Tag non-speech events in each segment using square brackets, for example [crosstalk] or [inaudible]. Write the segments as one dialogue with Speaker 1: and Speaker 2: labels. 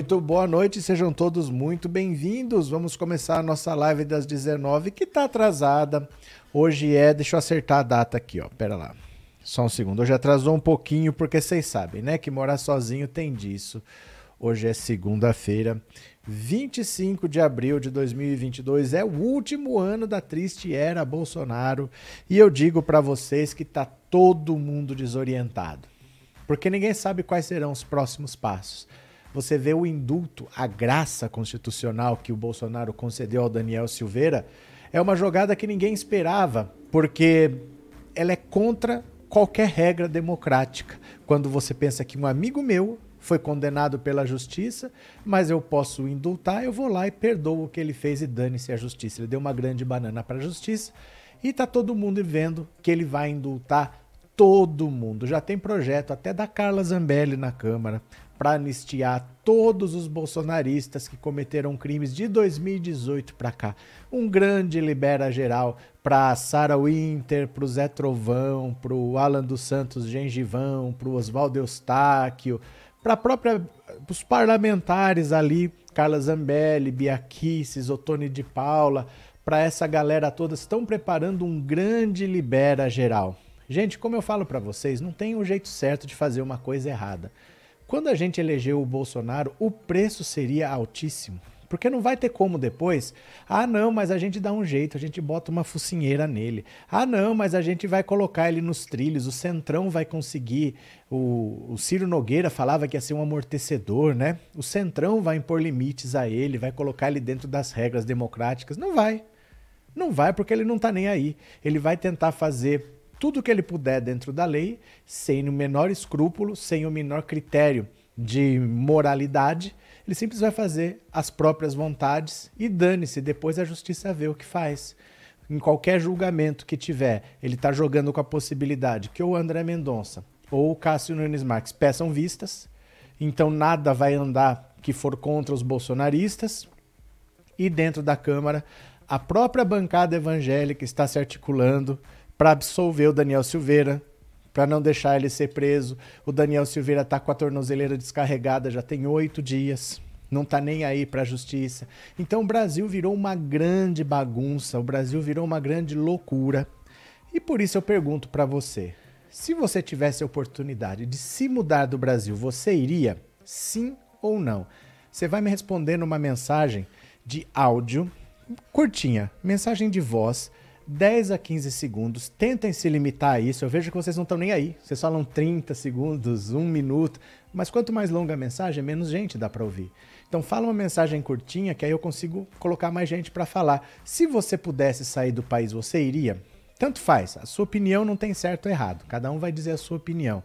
Speaker 1: Muito boa noite, sejam todos muito bem-vindos. Vamos começar a nossa live das 19, que tá atrasada. Hoje é, deixa eu acertar a data aqui, ó. Pera lá. Só um segundo. Hoje atrasou um pouquinho, porque vocês sabem, né? Que morar sozinho tem disso. Hoje é segunda-feira, 25 de abril de 2022. É o último ano da triste era Bolsonaro. E eu digo para vocês que tá todo mundo desorientado. Porque ninguém sabe quais serão os próximos passos. Você vê o indulto, a graça constitucional que o Bolsonaro concedeu ao Daniel Silveira, é uma jogada que ninguém esperava, porque ela é contra qualquer regra democrática. Quando você pensa que um amigo meu foi condenado pela justiça, mas eu posso indultar, eu vou lá e perdoo o que ele fez e dane-se a justiça. Ele deu uma grande banana para a justiça e tá todo mundo vendo que ele vai indultar todo mundo. Já tem projeto até da Carla Zambelli na Câmara para anistiar todos os bolsonaristas que cometeram crimes de 2018 para cá. Um grande libera geral para Sara Winter, para o Zé Trovão, para o Alan dos Santos Gengivão, para o Oswaldo Eustáquio, para própria os parlamentares ali, Carla Zambelli, Bia Kicis, Otone de Paula, para essa galera toda estão preparando um grande libera geral. Gente, como eu falo para vocês, não tem um jeito certo de fazer uma coisa errada. Quando a gente elegeu o Bolsonaro, o preço seria altíssimo. Porque não vai ter como depois. Ah, não, mas a gente dá um jeito, a gente bota uma focinheira nele. Ah, não, mas a gente vai colocar ele nos trilhos, o Centrão vai conseguir. O, o Ciro Nogueira falava que ia ser um amortecedor, né? O Centrão vai impor limites a ele, vai colocar ele dentro das regras democráticas. Não vai. Não vai porque ele não tá nem aí. Ele vai tentar fazer tudo o que ele puder dentro da lei, sem o menor escrúpulo, sem o menor critério de moralidade, ele simplesmente vai fazer as próprias vontades e dane-se, depois a justiça vê o que faz. Em qualquer julgamento que tiver, ele está jogando com a possibilidade que o André Mendonça ou o Cássio Nunes Marques peçam vistas, então nada vai andar que for contra os bolsonaristas, e dentro da Câmara, a própria bancada evangélica está se articulando para absolver o Daniel Silveira, para não deixar ele ser preso. O Daniel Silveira está com a tornozeleira descarregada já tem oito dias. Não está nem aí para a justiça. Então o Brasil virou uma grande bagunça, o Brasil virou uma grande loucura. E por isso eu pergunto para você: se você tivesse a oportunidade de se mudar do Brasil, você iria? Sim ou não? Você vai me responder numa mensagem de áudio curtinha, mensagem de voz 10 a 15 segundos. Tentem se limitar a isso. Eu vejo que vocês não estão nem aí. Vocês falam 30 segundos, 1 minuto. Mas quanto mais longa a mensagem, menos gente dá para ouvir. Então fala uma mensagem curtinha que aí eu consigo colocar mais gente para falar. Se você pudesse sair do país, você iria? Tanto faz. A sua opinião não tem certo ou errado. Cada um vai dizer a sua opinião.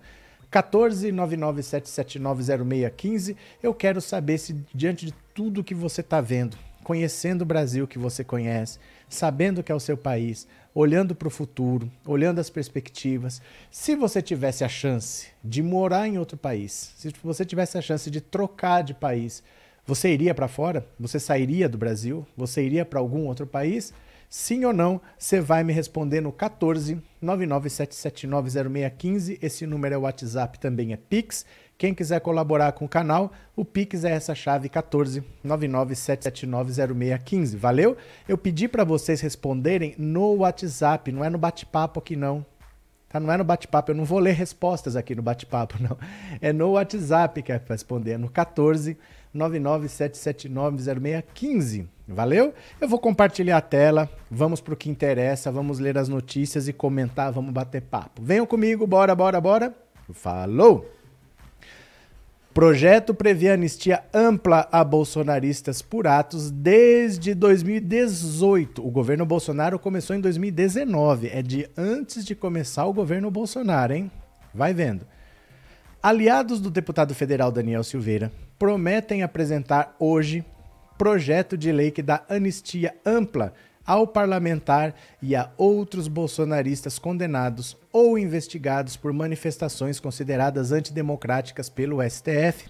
Speaker 1: 14 997790615. Eu quero saber se diante de tudo que você está vendo, conhecendo o Brasil que você conhece, sabendo que é o seu país, olhando para o futuro, olhando as perspectivas. Se você tivesse a chance de morar em outro país, se você tivesse a chance de trocar de país, você iria para fora? Você sairia do Brasil? Você iria para algum outro país? Sim ou não? Você vai me responder no 14 997790615. Esse número é o WhatsApp, também é Pix. Quem quiser colaborar com o canal, o Pix é essa chave 14 997790615. Valeu? Eu pedi para vocês responderem no WhatsApp, não é no bate-papo aqui não. Tá? Não é no bate-papo, eu não vou ler respostas aqui no bate-papo, [laughs] não. É no WhatsApp que é para responder, é no 14 997790615. Valeu? Eu vou compartilhar a tela, vamos para o que interessa, vamos ler as notícias e comentar, vamos bater papo. Venham comigo, bora, bora, bora. Falou! Projeto prevê anistia ampla a bolsonaristas por atos desde 2018. O governo Bolsonaro começou em 2019. É de antes de começar o governo Bolsonaro, hein? Vai vendo. Aliados do deputado federal Daniel Silveira prometem apresentar hoje projeto de lei que dá anistia ampla ao parlamentar e a outros bolsonaristas condenados ou investigados por manifestações consideradas antidemocráticas pelo STF.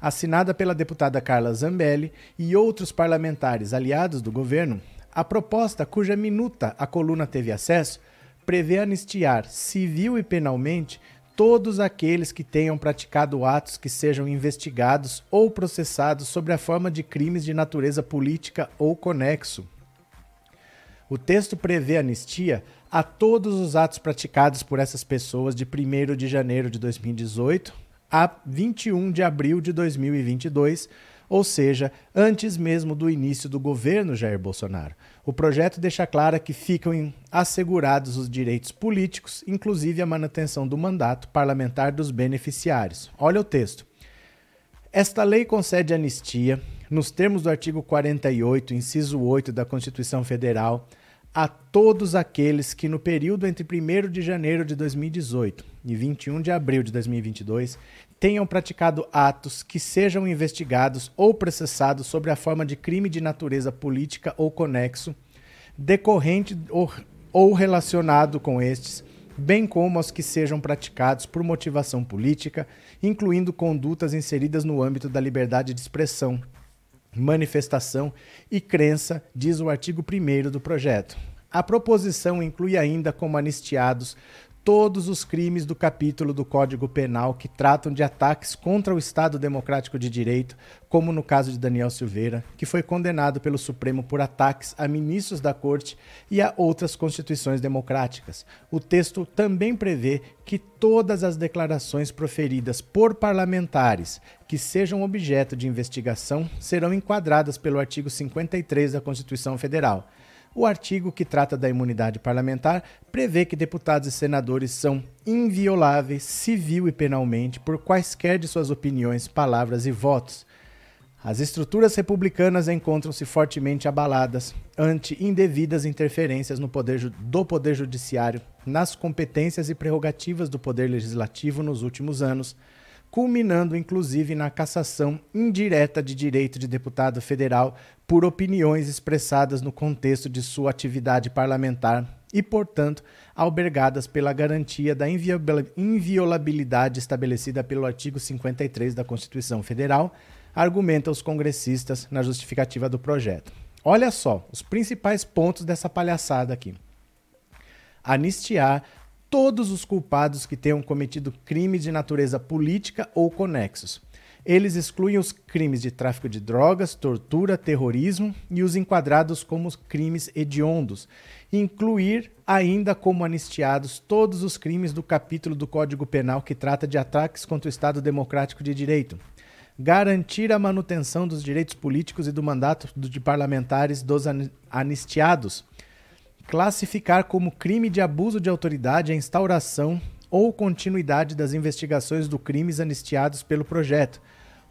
Speaker 1: Assinada pela deputada Carla Zambelli e outros parlamentares aliados do governo, a proposta, cuja minuta a coluna teve acesso, prevê anistiar civil e penalmente todos aqueles que tenham praticado atos que sejam investigados ou processados sobre a forma de crimes de natureza política ou conexo. O texto prevê anistia a todos os atos praticados por essas pessoas de 1 de janeiro de 2018 a 21 de abril de 2022, ou seja, antes mesmo do início do governo Jair Bolsonaro. O projeto deixa clara que ficam assegurados os direitos políticos, inclusive a manutenção do mandato parlamentar dos beneficiários. Olha o texto. Esta lei concede anistia, nos termos do artigo 48, inciso 8 da Constituição Federal, a todos aqueles que no período entre 1 de janeiro de 2018 e 21 de abril de 2022 tenham praticado atos que sejam investigados ou processados sobre a forma de crime de natureza política ou conexo, decorrente ou, ou relacionado com estes, bem como aos que sejam praticados por motivação política, incluindo condutas inseridas no âmbito da liberdade de expressão, manifestação e crença, diz o artigo 1 do projeto. A proposição inclui ainda como anistiados todos os crimes do capítulo do Código Penal que tratam de ataques contra o Estado Democrático de Direito, como no caso de Daniel Silveira, que foi condenado pelo Supremo por ataques a ministros da Corte e a outras constituições democráticas. O texto também prevê que todas as declarações proferidas por parlamentares que sejam objeto de investigação serão enquadradas pelo artigo 53 da Constituição Federal. O artigo que trata da imunidade parlamentar prevê que deputados e senadores são invioláveis civil e penalmente por quaisquer de suas opiniões, palavras e votos. As estruturas republicanas encontram-se fortemente abaladas ante indevidas interferências no poder do Poder Judiciário, nas competências e prerrogativas do Poder Legislativo nos últimos anos, culminando inclusive na cassação indireta de direito de deputado federal por opiniões expressadas no contexto de sua atividade parlamentar e, portanto, albergadas pela garantia da inviolabilidade estabelecida pelo artigo 53 da Constituição Federal, argumentam os congressistas na justificativa do projeto. Olha só os principais pontos dessa palhaçada aqui. Anistiar todos os culpados que tenham cometido crimes de natureza política ou conexos. Eles excluem os crimes de tráfico de drogas, tortura, terrorismo e os enquadrados como crimes hediondos. Incluir ainda como anistiados todos os crimes do capítulo do Código Penal que trata de ataques contra o Estado Democrático de Direito. Garantir a manutenção dos direitos políticos e do mandato de parlamentares dos anistiados classificar como crime de abuso de autoridade a instauração ou continuidade das investigações do crimes anistiados pelo projeto,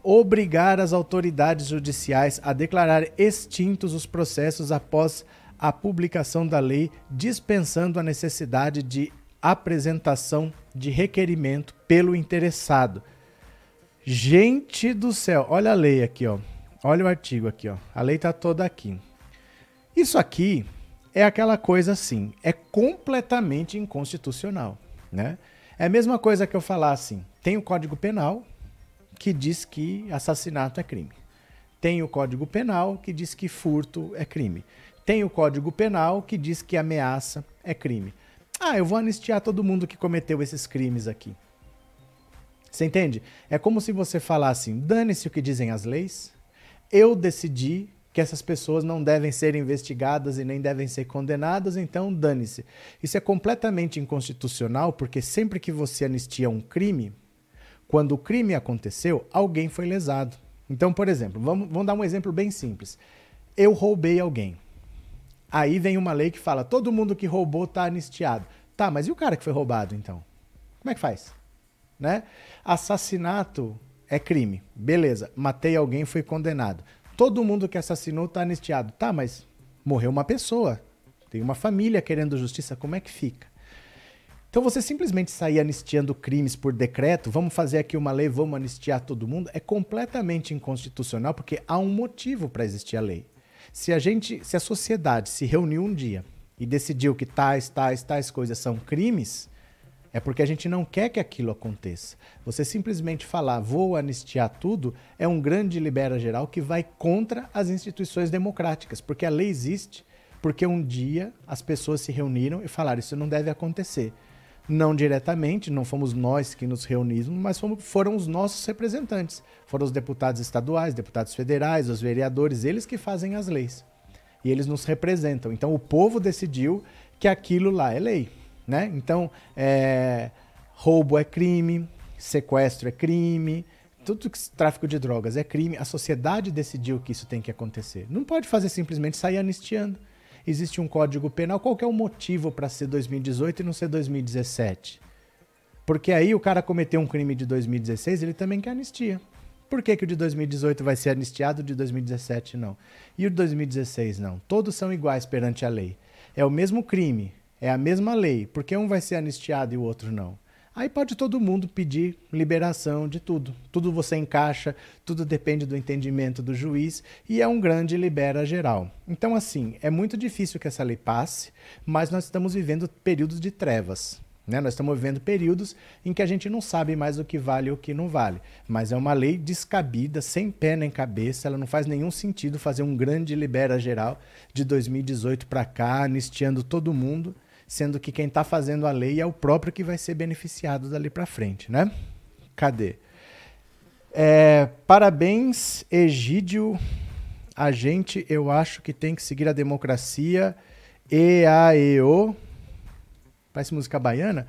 Speaker 1: obrigar as autoridades judiciais a declarar extintos os processos após a publicação da lei, dispensando a necessidade de apresentação de requerimento pelo interessado. Gente do céu, olha a lei aqui, ó. Olha o artigo aqui, ó. A lei tá toda aqui. Isso aqui é aquela coisa assim, é completamente inconstitucional, né? É a mesma coisa que eu falar assim, tem o Código Penal que diz que assassinato é crime. Tem o Código Penal que diz que furto é crime. Tem o Código Penal que diz que ameaça é crime. Ah, eu vou anistiar todo mundo que cometeu esses crimes aqui. Você entende? É como se você falasse assim: dane-se o que dizem as leis, eu decidi que essas pessoas não devem ser investigadas e nem devem ser condenadas, então dane-se. Isso é completamente inconstitucional, porque sempre que você anistia um crime, quando o crime aconteceu, alguém foi lesado. Então, por exemplo, vamos, vamos dar um exemplo bem simples. Eu roubei alguém. Aí vem uma lei que fala: todo mundo que roubou está anistiado. Tá, mas e o cara que foi roubado então? Como é que faz? Né? Assassinato é crime. Beleza, matei alguém, fui condenado. Todo mundo que assassinou está anistiado. Tá, mas morreu uma pessoa. Tem uma família querendo justiça. Como é que fica? Então você simplesmente sair anistiando crimes por decreto, vamos fazer aqui uma lei, vamos anistiar todo mundo, é completamente inconstitucional porque há um motivo para existir a lei. Se a gente, se a sociedade se reuniu um dia e decidiu que tais, tais, tais coisas são crimes, é porque a gente não quer que aquilo aconteça. Você simplesmente falar vou anistiar tudo é um grande libera geral que vai contra as instituições democráticas, porque a lei existe porque um dia as pessoas se reuniram e falaram isso não deve acontecer. não diretamente, não fomos nós que nos reunimos, mas fomos, foram os nossos representantes. Foram os deputados estaduais, deputados federais, os vereadores, eles que fazem as leis. E eles nos representam. Então o povo decidiu que aquilo lá é lei. Né? Então, é, roubo é crime, sequestro é crime, tudo que tráfico de drogas é crime. A sociedade decidiu que isso tem que acontecer. Não pode fazer simplesmente sair anistiando existe um código penal. Qual é o motivo para ser 2018 e não ser 2017? Porque aí o cara cometeu um crime de 2016, ele também quer anistia. Por que, que o de 2018 vai ser anistiado, o de 2017 não? E o de 2016 não? Todos são iguais perante a lei. É o mesmo crime, é a mesma lei. Por que um vai ser anistiado e o outro não? Aí pode todo mundo pedir liberação de tudo. Tudo você encaixa, tudo depende do entendimento do juiz e é um grande libera geral. Então, assim, é muito difícil que essa lei passe, mas nós estamos vivendo períodos de trevas. Né? Nós estamos vivendo períodos em que a gente não sabe mais o que vale e o que não vale. Mas é uma lei descabida, sem pé nem cabeça, ela não faz nenhum sentido fazer um grande libera geral de 2018 para cá, anistiando todo mundo sendo que quem está fazendo a lei é o próprio que vai ser beneficiado dali para frente, né? Cadê? É, parabéns, Egídio. A gente, eu acho que tem que seguir a democracia. E a e o. Parece música baiana.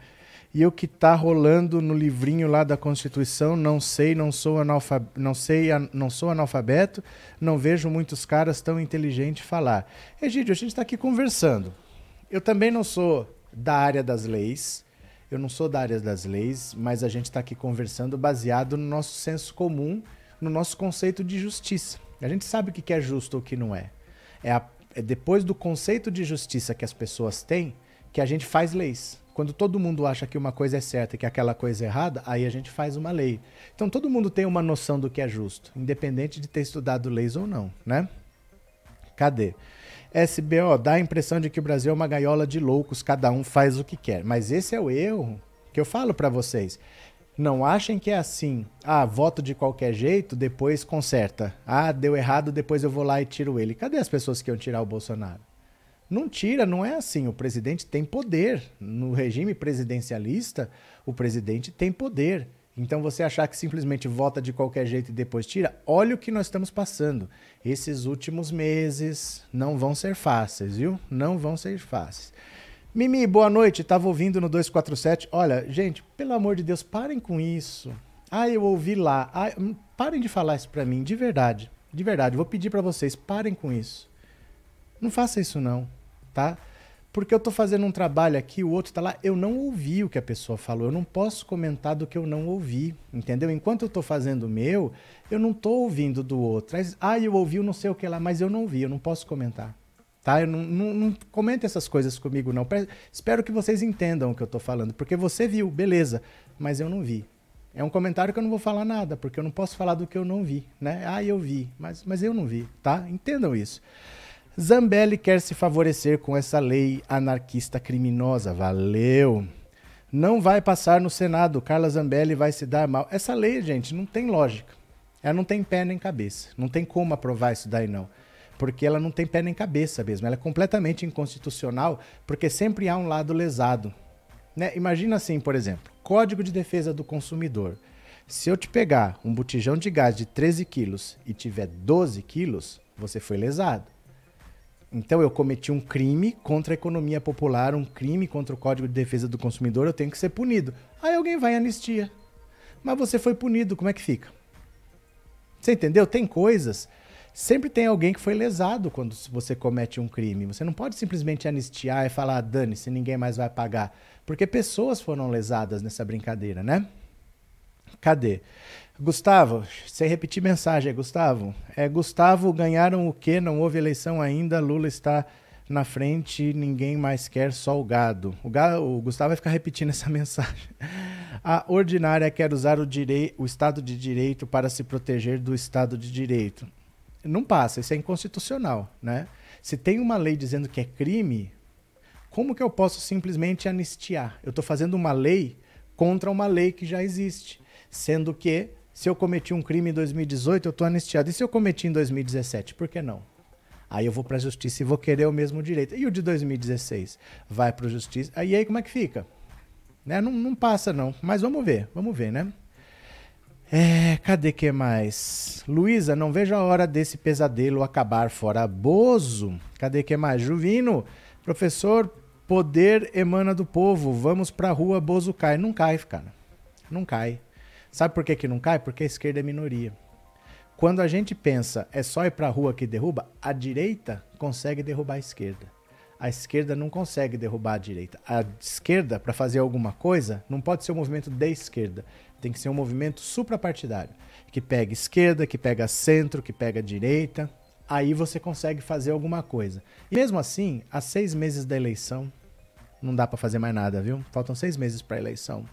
Speaker 1: E o que está rolando no livrinho lá da Constituição, não sei, não sou, analfab... não sei, não sou analfabeto, não vejo muitos caras tão inteligentes falar. Egídio, a gente está aqui conversando. Eu também não sou da área das leis, eu não sou da área das leis, mas a gente está aqui conversando baseado no nosso senso comum, no nosso conceito de justiça. A gente sabe o que é justo ou o que não é. É, a, é depois do conceito de justiça que as pessoas têm que a gente faz leis. Quando todo mundo acha que uma coisa é certa e que aquela coisa é errada, aí a gente faz uma lei. Então todo mundo tem uma noção do que é justo, independente de ter estudado leis ou não, né? Cadê? SBO dá a impressão de que o Brasil é uma gaiola de loucos, cada um faz o que quer. Mas esse é o erro que eu falo para vocês. Não achem que é assim. Ah, voto de qualquer jeito, depois conserta. Ah, deu errado, depois eu vou lá e tiro ele. Cadê as pessoas que iam tirar o Bolsonaro? Não tira, não é assim. O presidente tem poder. No regime presidencialista, o presidente tem poder. Então você achar que simplesmente vota de qualquer jeito e depois tira, olha o que nós estamos passando. Esses últimos meses não vão ser fáceis, viu? Não vão ser fáceis. Mimi, boa noite. Tava ouvindo no 247. Olha, gente, pelo amor de Deus, parem com isso. Ah, eu ouvi lá. Ah, parem de falar isso para mim, de verdade. De verdade, vou pedir para vocês, parem com isso. Não faça isso não, tá? Porque eu estou fazendo um trabalho aqui, o outro está lá, eu não ouvi o que a pessoa falou, eu não posso comentar do que eu não ouvi, entendeu? Enquanto eu estou fazendo o meu, eu não estou ouvindo do outro. Ah, eu ouvi não sei o que lá, mas eu não ouvi, eu não posso comentar. Tá? Eu não, não, não comente essas coisas comigo, não. Espero que vocês entendam o que eu estou falando, porque você viu, beleza, mas eu não vi. É um comentário que eu não vou falar nada, porque eu não posso falar do que eu não vi, né? Ah, eu vi, mas, mas eu não vi, tá? Entendam isso. Zambelli quer se favorecer com essa lei anarquista criminosa. Valeu! Não vai passar no Senado. Carla Zambelli vai se dar mal. Essa lei, gente, não tem lógica. Ela não tem pé nem cabeça. Não tem como aprovar isso daí, não. Porque ela não tem pé nem cabeça mesmo. Ela é completamente inconstitucional, porque sempre há um lado lesado. Né? Imagina assim, por exemplo, Código de Defesa do Consumidor. Se eu te pegar um botijão de gás de 13 quilos e tiver 12 quilos, você foi lesado. Então eu cometi um crime contra a economia popular, um crime contra o Código de Defesa do Consumidor, eu tenho que ser punido. Aí alguém vai em anistia. Mas você foi punido, como é que fica? Você entendeu? Tem coisas. Sempre tem alguém que foi lesado quando você comete um crime. Você não pode simplesmente anistiar e falar, dane-se, ninguém mais vai pagar. Porque pessoas foram lesadas nessa brincadeira, né? Cadê? Gustavo, sem repetir mensagem, Gustavo. É, Gustavo, ganharam o quê? Não houve eleição ainda, Lula está na frente, ninguém mais quer, só o gado. O, gado, o Gustavo vai ficar repetindo essa [laughs] mensagem. A ordinária quer usar o, direi o Estado de Direito para se proteger do Estado de Direito. Não passa, isso é inconstitucional, né? Se tem uma lei dizendo que é crime, como que eu posso simplesmente anistiar? Eu estou fazendo uma lei contra uma lei que já existe, sendo que se eu cometi um crime em 2018, eu estou anistiado. E se eu cometi em 2017? Por que não? Aí eu vou para a justiça e vou querer o mesmo direito. E o de 2016? Vai para a justiça. Aí aí como é que fica? Né? Não, não passa, não. Mas vamos ver, vamos ver, né? É, cadê que mais? Luísa, não vejo a hora desse pesadelo acabar fora Bozo. Cadê que mais? Juvino, professor, poder emana do povo. Vamos pra rua, Bozo cai. Não cai, cara. Não cai. Sabe por que, que não cai? Porque a esquerda é minoria. Quando a gente pensa é só ir pra rua que derruba, a direita consegue derrubar a esquerda. A esquerda não consegue derrubar a direita. A esquerda, para fazer alguma coisa, não pode ser um movimento de esquerda tem que ser um movimento suprapartidário, que pega esquerda, que pega centro, que pega direita. Aí você consegue fazer alguma coisa. E mesmo assim, há seis meses da eleição, não dá para fazer mais nada, viu? Faltam seis meses para a eleição.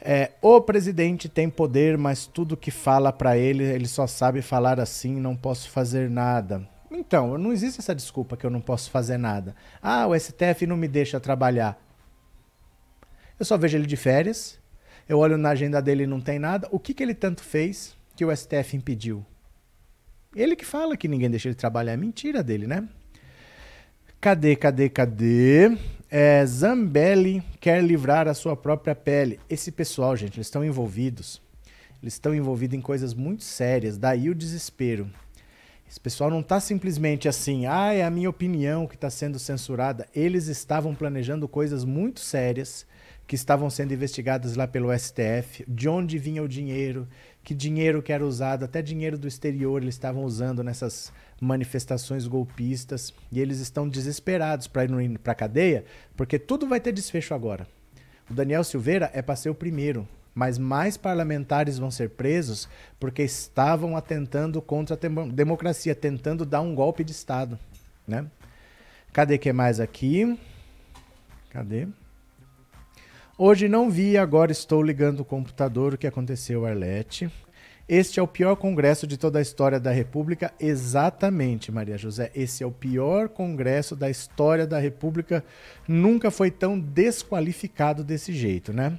Speaker 1: É, o presidente tem poder, mas tudo que fala para ele, ele só sabe falar assim, não posso fazer nada. Então, não existe essa desculpa que eu não posso fazer nada. Ah, o STF não me deixa trabalhar. Eu só vejo ele de férias, eu olho na agenda dele e não tem nada. O que, que ele tanto fez que o STF impediu? Ele que fala que ninguém deixa ele trabalhar. É mentira dele, né? Cadê, cadê, cadê? É, Zambelli quer livrar a sua própria pele. Esse pessoal, gente, eles estão envolvidos. Eles estão envolvidos em coisas muito sérias. Daí o desespero. Esse pessoal não está simplesmente assim, ah, é a minha opinião que está sendo censurada. Eles estavam planejando coisas muito sérias que estavam sendo investigadas lá pelo STF, de onde vinha o dinheiro, que dinheiro que era usado, até dinheiro do exterior eles estavam usando nessas manifestações golpistas, e eles estão desesperados para ir para a cadeia, porque tudo vai ter desfecho agora. O Daniel Silveira é para ser o primeiro, mas mais parlamentares vão ser presos porque estavam atentando contra a democracia, tentando dar um golpe de Estado, né? Cadê que mais aqui? Cadê? Hoje não vi, agora estou ligando o computador. O que aconteceu, Arlete? Este é o pior congresso de toda a história da República. Exatamente, Maria José. Esse é o pior congresso da história da República. Nunca foi tão desqualificado desse jeito, né?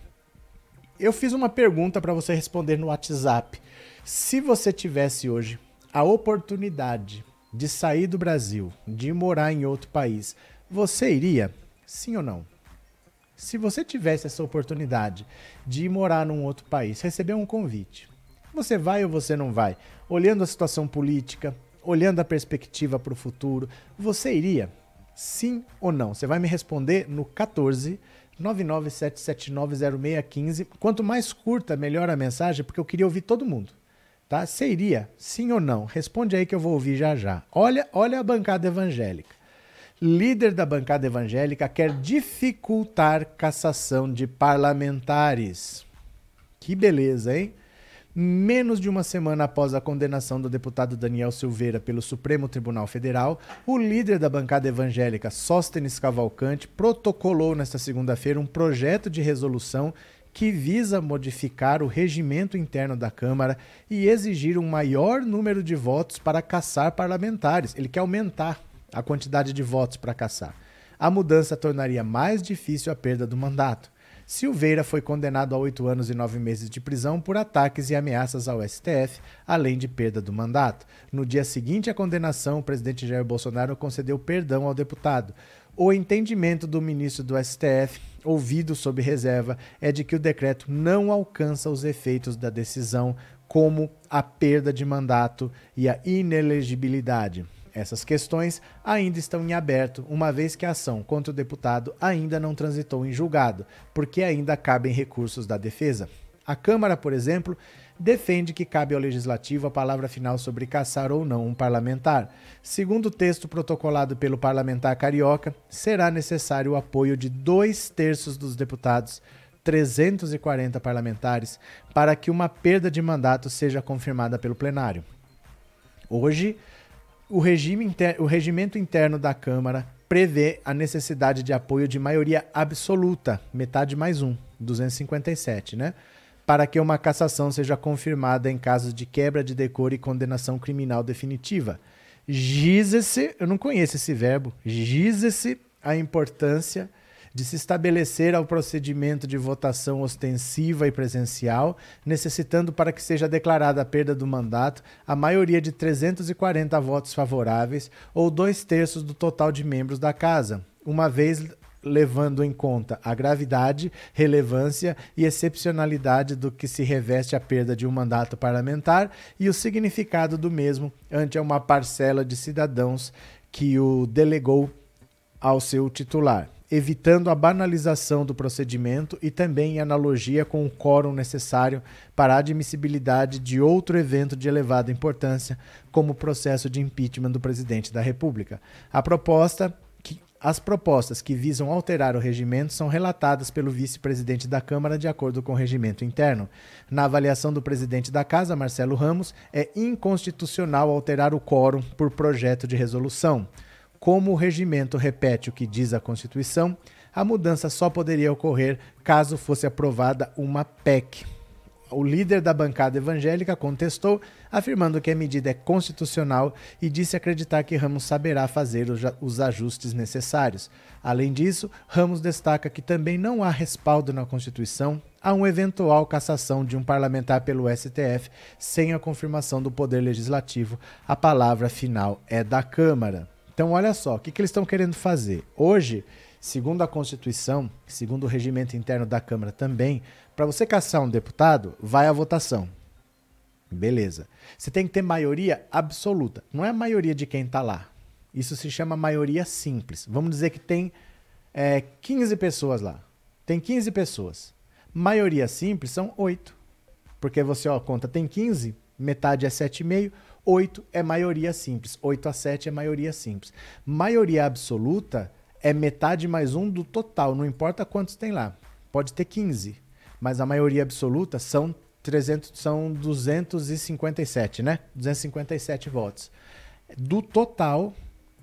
Speaker 1: Eu fiz uma pergunta para você responder no WhatsApp. Se você tivesse hoje a oportunidade de sair do Brasil, de morar em outro país, você iria? Sim ou não? Se você tivesse essa oportunidade de ir morar num outro país, receber um convite, você vai ou você não vai? Olhando a situação política, olhando a perspectiva para o futuro, você iria? Sim ou não? Você vai me responder no 14 997790615. Quanto mais curta, melhor a mensagem, porque eu queria ouvir todo mundo. Tá? Você iria? Sim ou não? Responde aí que eu vou ouvir já já. Olha, olha a bancada evangélica líder da bancada evangélica, quer dificultar cassação de parlamentares. Que beleza, hein? Menos de uma semana após a condenação do deputado Daniel Silveira pelo Supremo Tribunal Federal, o líder da bancada evangélica, Sóstenes Cavalcante, protocolou nesta segunda-feira um projeto de resolução que visa modificar o regimento interno da Câmara e exigir um maior número de votos para caçar parlamentares. Ele quer aumentar a quantidade de votos para caçar. A mudança tornaria mais difícil a perda do mandato. Silveira foi condenado a oito anos e nove meses de prisão por ataques e ameaças ao STF, além de perda do mandato. No dia seguinte à condenação, o presidente Jair Bolsonaro concedeu perdão ao deputado. O entendimento do ministro do STF, ouvido sob reserva, é de que o decreto não alcança os efeitos da decisão, como a perda de mandato e a inelegibilidade. Essas questões ainda estão em aberto, uma vez que a ação contra o deputado ainda não transitou em julgado, porque ainda cabem recursos da defesa. A Câmara, por exemplo, defende que cabe ao legislativo a palavra final sobre caçar ou não um parlamentar. Segundo o texto protocolado pelo parlamentar carioca, será necessário o apoio de dois terços dos deputados, 340 parlamentares, para que uma perda de mandato seja confirmada pelo plenário. Hoje, o, regime inter... o regimento interno da Câmara prevê a necessidade de apoio de maioria absoluta, metade mais um, 257, né? Para que uma cassação seja confirmada em casos de quebra de decoro e condenação criminal definitiva. Gize-se, eu não conheço esse verbo, gize-se a importância de se estabelecer ao procedimento de votação ostensiva e presencial, necessitando para que seja declarada a perda do mandato a maioria de 340 votos favoráveis ou dois terços do total de membros da Casa, uma vez levando em conta a gravidade, relevância e excepcionalidade do que se reveste a perda de um mandato parlamentar e o significado do mesmo ante uma parcela de cidadãos que o delegou ao seu titular evitando a banalização do procedimento e também em analogia com o quórum necessário para a admissibilidade de outro evento de elevada importância, como o processo de impeachment do presidente da República. A proposta as propostas que visam alterar o regimento são relatadas pelo vice-presidente da Câmara de acordo com o regimento interno. Na avaliação do presidente da Casa, Marcelo Ramos, é inconstitucional alterar o quórum por projeto de resolução. Como o regimento repete o que diz a Constituição, a mudança só poderia ocorrer caso fosse aprovada uma PEC. O líder da bancada evangélica contestou, afirmando que a medida é constitucional e disse acreditar que Ramos saberá fazer os ajustes necessários. Além disso, Ramos destaca que também não há respaldo na Constituição a uma eventual cassação de um parlamentar pelo STF sem a confirmação do Poder Legislativo. A palavra final é da Câmara. Então, olha só, o que, que eles estão querendo fazer? Hoje, segundo a Constituição, segundo o regimento interno da Câmara também, para você caçar um deputado, vai à votação. Beleza. Você tem que ter maioria absoluta. Não é a maioria de quem está lá. Isso se chama maioria simples. Vamos dizer que tem é, 15 pessoas lá. Tem 15 pessoas. Maioria simples são 8. Porque você ó, conta, tem 15, metade é 7,5, 8 é maioria simples. 8 a 7 é maioria simples. Maioria absoluta é metade mais um do total, não importa quantos tem lá. Pode ter 15, mas a maioria absoluta são 300, são 257, né? 257 votos. Do total,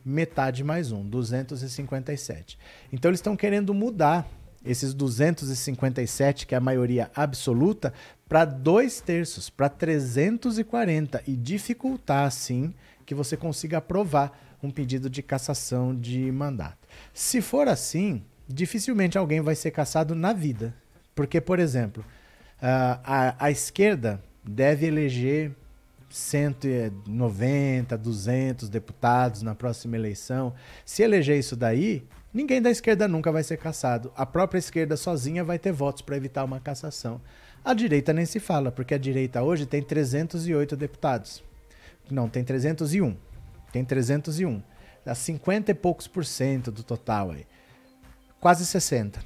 Speaker 1: metade mais um, 257. Então eles estão querendo mudar esses 257, que é a maioria absoluta, para dois terços, para 340 e dificultar, assim, que você consiga aprovar um pedido de cassação de mandato. Se for assim, dificilmente alguém vai ser cassado na vida. Porque, por exemplo, a, a esquerda deve eleger 190, 200 deputados na próxima eleição. Se eleger isso daí, ninguém da esquerda nunca vai ser cassado. A própria esquerda sozinha vai ter votos para evitar uma cassação. A direita nem se fala, porque a direita hoje tem 308 deputados. Não, tem 301. Tem 301. Dá 50 e poucos por cento do total aí. Quase 60.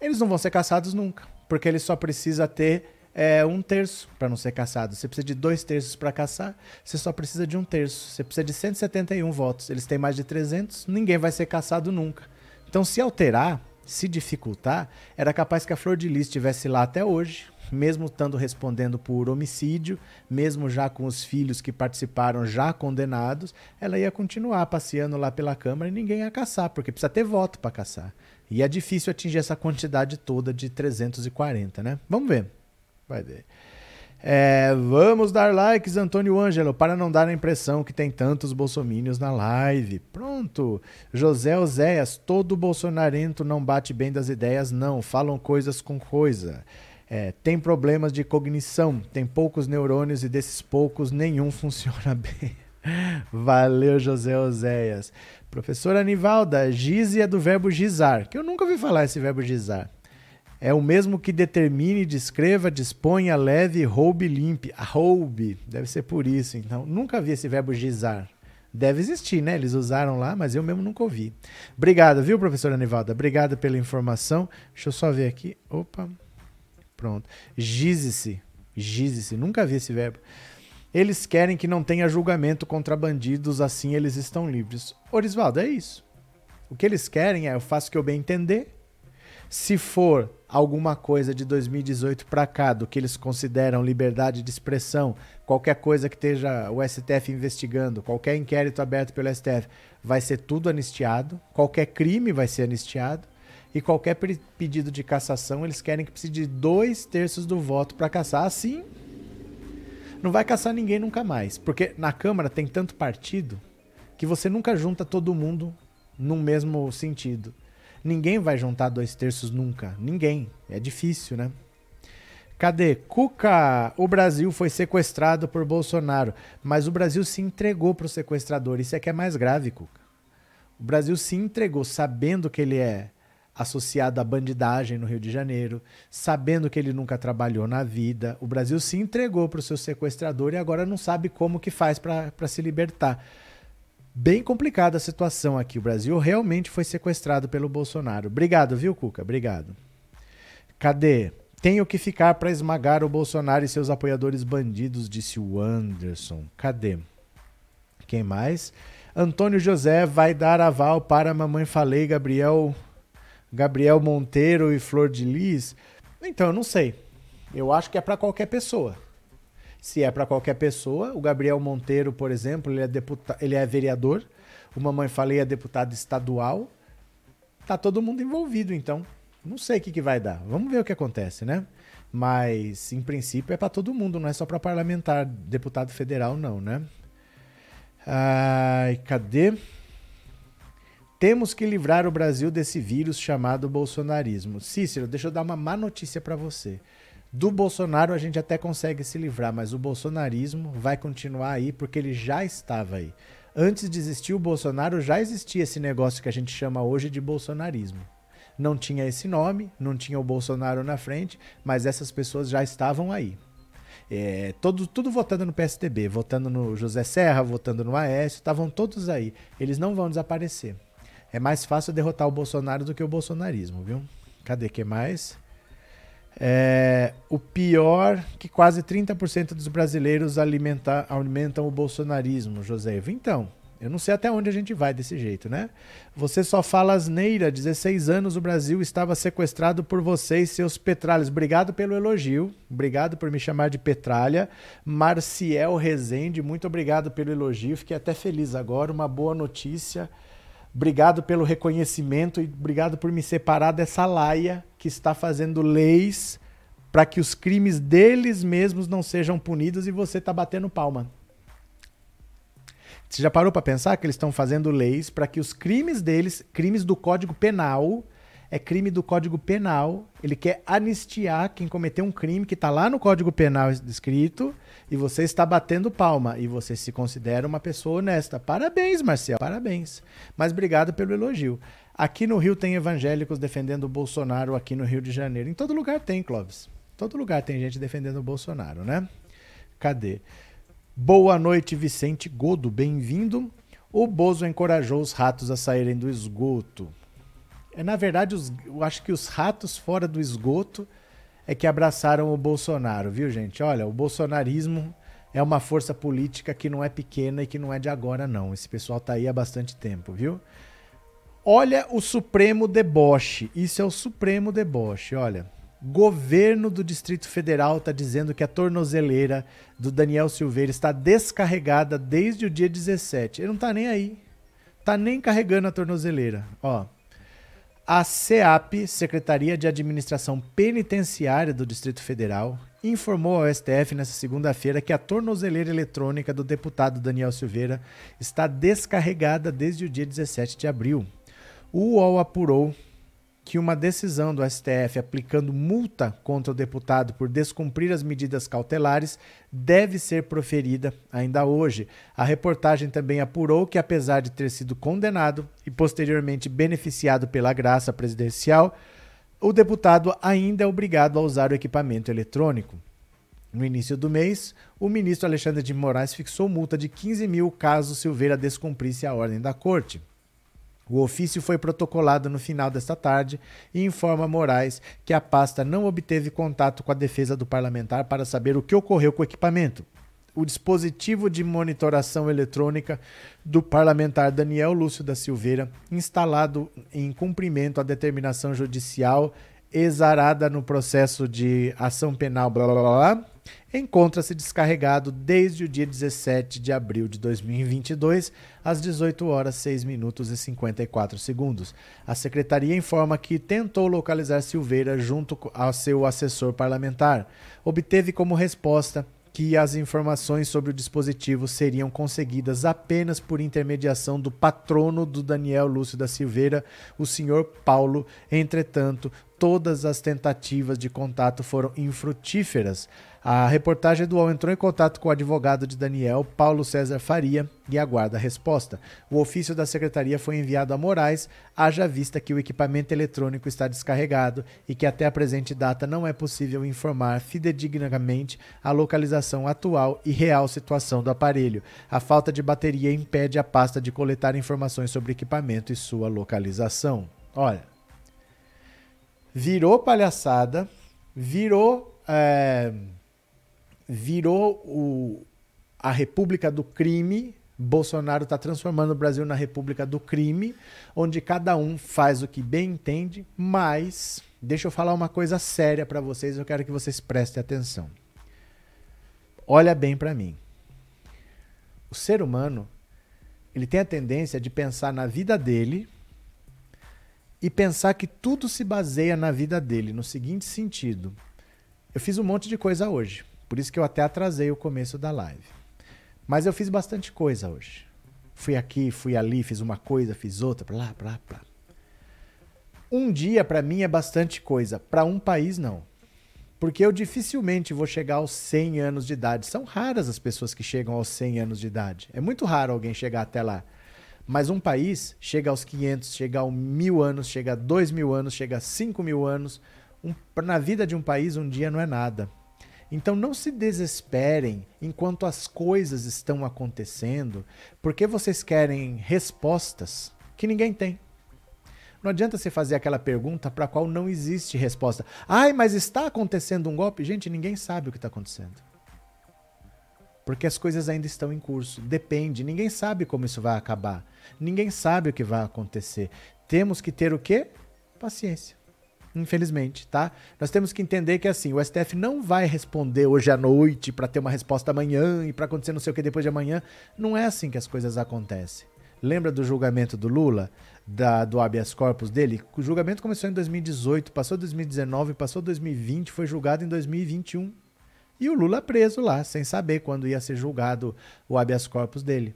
Speaker 1: Eles não vão ser caçados nunca, porque ele só precisa ter é, um terço para não ser caçado. Você precisa de dois terços para caçar, você só precisa de um terço. Você precisa de 171 votos. Eles têm mais de 300, ninguém vai ser caçado nunca. Então, se alterar, se dificultar, era capaz que a Flor de Lis estivesse lá até hoje, mesmo estando respondendo por homicídio, mesmo já com os filhos que participaram já condenados, ela ia continuar passeando lá pela Câmara e ninguém ia caçar, porque precisa ter voto para caçar. E é difícil atingir essa quantidade toda de 340, né? Vamos ver. Vai ver. É, vamos dar likes, Antônio Ângelo, para não dar a impressão que tem tantos bolsomínios na live. Pronto. José Oséias, todo bolsonarento não bate bem das ideias, não. Falam coisas com coisa. É, tem problemas de cognição, tem poucos neurônios e desses poucos nenhum [laughs] funciona bem. Valeu, José Oséias. Professora Anivalda, gize é do verbo gizar, que eu nunca ouvi falar esse verbo gizar. É o mesmo que determine, descreva, disponha, leve, roube, limpe. Roube, deve ser por isso, então. Nunca vi esse verbo gizar. Deve existir, né? Eles usaram lá, mas eu mesmo nunca ouvi. Obrigado, viu, professora Anivalda? Obrigado pela informação. Deixa eu só ver aqui. Opa. Pronto. Gize-se. Gize-se. Nunca vi esse verbo. Eles querem que não tenha julgamento contra bandidos, assim eles estão livres. Orisvaldo, é isso. O que eles querem é eu faço o que eu bem entender. Se for alguma coisa de 2018 para cá, do que eles consideram liberdade de expressão, qualquer coisa que esteja o STF investigando, qualquer inquérito aberto pelo STF, vai ser tudo anistiado, qualquer crime vai ser anistiado e qualquer pedido de cassação eles querem que precise de dois terços do voto para cassar. Assim, não vai caçar ninguém nunca mais, porque na Câmara tem tanto partido que você nunca junta todo mundo no mesmo sentido. Ninguém vai juntar dois terços nunca. Ninguém. É difícil, né? Cadê? Cuca! O Brasil foi sequestrado por Bolsonaro, mas o Brasil se entregou para o sequestrador. Isso é que é mais grave, Cuca. O Brasil se entregou sabendo que ele é associado à bandidagem no Rio de Janeiro, sabendo que ele nunca trabalhou na vida. O Brasil se entregou para o seu sequestrador e agora não sabe como que faz para se libertar. Bem complicada a situação aqui. O Brasil realmente foi sequestrado pelo Bolsonaro. Obrigado, viu, Cuca? Obrigado. Cadê? Tenho que ficar para esmagar o Bolsonaro e seus apoiadores bandidos, disse o Anderson. Cadê? Quem mais? Antônio José vai dar aval para Mamãe Falei, Gabriel Gabriel Monteiro e Flor de Lis? Então, eu não sei. Eu acho que é para qualquer pessoa. Se é para qualquer pessoa, o Gabriel Monteiro, por exemplo, ele é, deputa ele é vereador, o Mamãe Falei é deputado estadual. Tá todo mundo envolvido, então. Não sei o que, que vai dar. Vamos ver o que acontece, né? Mas, em princípio, é para todo mundo, não é só para parlamentar, deputado federal, não, né? Ai, cadê? Temos que livrar o Brasil desse vírus chamado bolsonarismo. Cícero, deixa eu dar uma má notícia para você. Do Bolsonaro a gente até consegue se livrar, mas o bolsonarismo vai continuar aí porque ele já estava aí. Antes de existir o Bolsonaro, já existia esse negócio que a gente chama hoje de bolsonarismo. Não tinha esse nome, não tinha o Bolsonaro na frente, mas essas pessoas já estavam aí. É, todo, tudo votando no PSDB, votando no José Serra, votando no Aécio, estavam todos aí. Eles não vão desaparecer. É mais fácil derrotar o Bolsonaro do que o bolsonarismo, viu? Cadê que mais? É, o pior que quase 30% dos brasileiros alimenta, alimentam o bolsonarismo, José. Então, eu não sei até onde a gente vai desse jeito, né? Você só fala asneira. 16 anos o Brasil estava sequestrado por vocês, seus petralhas. Obrigado pelo elogio. Obrigado por me chamar de petralha. Marciel Rezende, muito obrigado pelo elogio. Fiquei até feliz agora. Uma boa notícia. Obrigado pelo reconhecimento e obrigado por me separar dessa laia que está fazendo leis para que os crimes deles mesmos não sejam punidos e você está batendo palma. Você já parou para pensar que eles estão fazendo leis para que os crimes deles, crimes do Código Penal, é crime do Código Penal, ele quer anistiar quem cometeu um crime que está lá no Código Penal escrito e você está batendo palma e você se considera uma pessoa honesta. Parabéns, Marcel, parabéns. Mas obrigado pelo elogio. Aqui no Rio tem evangélicos defendendo o Bolsonaro, aqui no Rio de Janeiro. Em todo lugar tem, Clóvis. Em todo lugar tem gente defendendo o Bolsonaro, né? Cadê? Boa noite, Vicente Godo, bem-vindo. O Bozo encorajou os ratos a saírem do esgoto. É, na verdade, os, eu acho que os ratos fora do esgoto é que abraçaram o Bolsonaro, viu, gente? Olha, o bolsonarismo é uma força política que não é pequena e que não é de agora, não. Esse pessoal tá aí há bastante tempo, viu? Olha o supremo deboche. Isso é o supremo deboche, olha. Governo do Distrito Federal está dizendo que a tornozeleira do Daniel Silveira está descarregada desde o dia 17. Ele não está nem aí. Tá nem carregando a tornozeleira. Ó, a CEAP, Secretaria de Administração Penitenciária do Distrito Federal, informou ao STF nesta segunda-feira que a tornozeleira eletrônica do deputado Daniel Silveira está descarregada desde o dia 17 de abril. O UOL apurou que uma decisão do STF aplicando multa contra o deputado por descumprir as medidas cautelares deve ser proferida ainda hoje. A reportagem também apurou que, apesar de ter sido condenado e posteriormente beneficiado pela graça presidencial, o deputado ainda é obrigado a usar o equipamento eletrônico. No início do mês, o ministro Alexandre de Moraes fixou multa de 15 mil caso Silveira descumprisse a ordem da corte. O ofício foi protocolado no final desta tarde e informa Moraes que a pasta não obteve contato com a defesa do parlamentar para saber o que ocorreu com o equipamento. O dispositivo de monitoração eletrônica do parlamentar Daniel Lúcio da Silveira, instalado em cumprimento à determinação judicial exarada no processo de ação penal, blá blá blá, encontra-se descarregado desde o dia 17 de abril de 2022, às 18 horas 6 minutos e 54 segundos. A secretaria informa que tentou localizar Silveira junto ao seu assessor parlamentar. Obteve como resposta que as informações sobre o dispositivo seriam conseguidas apenas por intermediação do patrono do Daniel Lúcio da Silveira, o senhor Paulo. Entretanto, todas as tentativas de contato foram infrutíferas. A reportagem do UOL entrou em contato com o advogado de Daniel, Paulo César Faria, e aguarda a resposta. O ofício da secretaria foi enviado a Moraes, haja vista que o equipamento eletrônico está descarregado e que até a presente data não é possível informar fidedignamente a localização atual e real situação do aparelho. A falta de bateria impede a pasta de coletar informações sobre o equipamento e sua localização. Olha, virou palhaçada, virou. É, virou o, a República do Crime. Bolsonaro está transformando o Brasil na República do Crime, onde cada um faz o que bem entende, mas deixa eu falar uma coisa séria para vocês, eu quero que vocês prestem atenção. Olha bem para mim. O ser humano, ele tem a tendência de pensar na vida dele e pensar que tudo se baseia na vida dele, no seguinte sentido. Eu fiz um monte de coisa hoje, por isso que eu até atrasei o começo da live. Mas eu fiz bastante coisa hoje. Fui aqui, fui ali, fiz uma coisa, fiz outra, pra lá, pra lá, pra lá. Um dia para mim é bastante coisa, para um país não. Porque eu dificilmente vou chegar aos 100 anos de idade. São raras as pessoas que chegam aos 100 anos de idade. É muito raro alguém chegar até lá. Mas um país chega aos 500, chega a mil anos, chega a dois mil anos, chega a cinco mil anos. Um, na vida de um país, um dia não é nada. Então não se desesperem enquanto as coisas estão acontecendo, porque vocês querem respostas que ninguém tem. Não adianta você fazer aquela pergunta para a qual não existe resposta. Ai, mas está acontecendo um golpe? Gente, ninguém sabe o que está acontecendo porque as coisas ainda estão em curso. Depende, ninguém sabe como isso vai acabar. Ninguém sabe o que vai acontecer. Temos que ter o quê? Paciência. Infelizmente, tá? Nós temos que entender que assim, o STF não vai responder hoje à noite para ter uma resposta amanhã e para acontecer não sei o que depois de amanhã. Não é assim que as coisas acontecem. Lembra do julgamento do Lula, da, do habeas corpus dele? O julgamento começou em 2018, passou 2019, passou 2020, foi julgado em 2021. E o Lula preso lá, sem saber quando ia ser julgado o habeas corpus dele.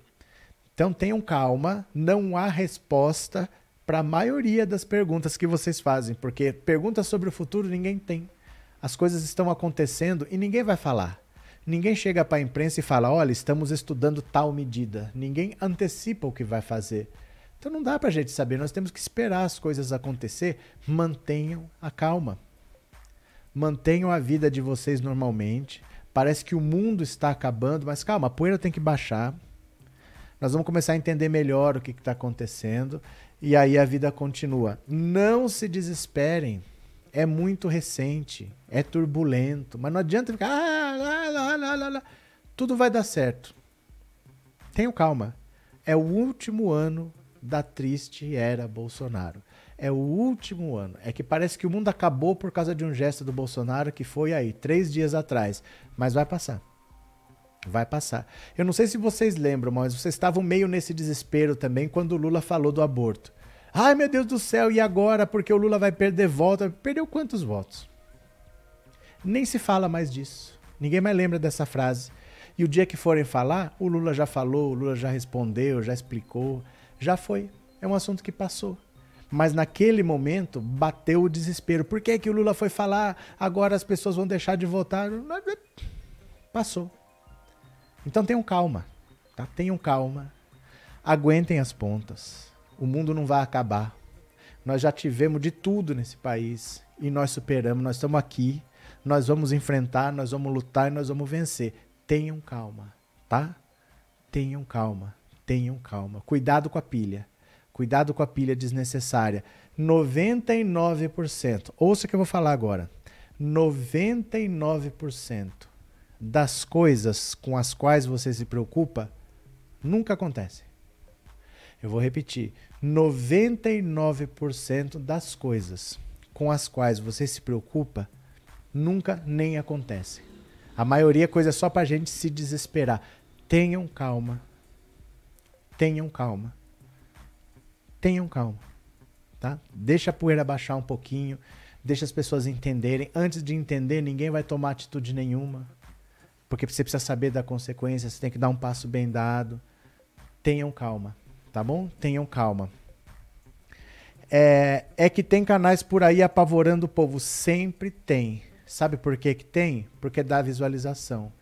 Speaker 1: Então tenham calma, não há resposta para a maioria das perguntas que vocês fazem, porque perguntas sobre o futuro ninguém tem. As coisas estão acontecendo e ninguém vai falar. Ninguém chega para a imprensa e fala: olha, estamos estudando tal medida. Ninguém antecipa o que vai fazer. Então não dá para a gente saber, nós temos que esperar as coisas acontecer. Mantenham a calma mantenham a vida de vocês normalmente. Parece que o mundo está acabando, mas calma, a poeira tem que baixar. Nós vamos começar a entender melhor o que está acontecendo e aí a vida continua. Não se desesperem. É muito recente, é turbulento, mas não adianta ficar. Ah, lá, lá, lá, lá. Tudo vai dar certo. Tenham calma. É o último ano da triste era Bolsonaro é o último ano. É que parece que o mundo acabou por causa de um gesto do Bolsonaro que foi aí, três dias atrás. Mas vai passar. Vai passar. Eu não sei se vocês lembram, mas vocês estavam meio nesse desespero também quando o Lula falou do aborto. Ai, meu Deus do céu, e agora? Porque o Lula vai perder voto. Perdeu quantos votos? Nem se fala mais disso. Ninguém mais lembra dessa frase. E o dia que forem falar, o Lula já falou, o Lula já respondeu, já explicou, já foi. É um assunto que passou. Mas naquele momento bateu o desespero. Por que, que o Lula foi falar? Agora as pessoas vão deixar de votar. Passou. Então tenham calma. Tá? Tenham calma. Aguentem as pontas. O mundo não vai acabar. Nós já tivemos de tudo nesse país e nós superamos. Nós estamos aqui. Nós vamos enfrentar, nós vamos lutar e nós vamos vencer. Tenham calma, tá? Tenham calma. Tenham calma. Cuidado com a pilha. Cuidado com a pilha desnecessária. 99%. Ouça o que eu vou falar agora. 99% das coisas com as quais você se preocupa nunca acontecem. Eu vou repetir. 99% das coisas com as quais você se preocupa nunca nem acontecem. A maioria é coisa só para gente se desesperar. Tenham calma. Tenham calma tenham calma, tá? Deixa a poeira baixar um pouquinho, deixa as pessoas entenderem. Antes de entender, ninguém vai tomar atitude nenhuma, porque você precisa saber da consequência, você tem que dar um passo bem dado. Tenham calma, tá bom? Tenham calma. É, é que tem canais por aí apavorando o povo. Sempre tem. Sabe por que, que tem? Porque dá visualização.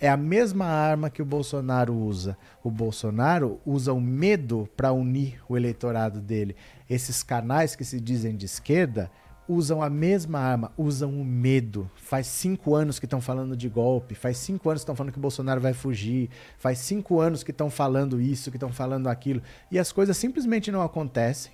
Speaker 1: É a mesma arma que o Bolsonaro usa. O Bolsonaro usa o medo para unir o eleitorado dele. Esses canais que se dizem de esquerda usam a mesma arma, usam o medo. Faz cinco anos que estão falando de golpe, faz cinco anos que estão falando que o Bolsonaro vai fugir, faz cinco anos que estão falando isso, que estão falando aquilo. E as coisas simplesmente não acontecem.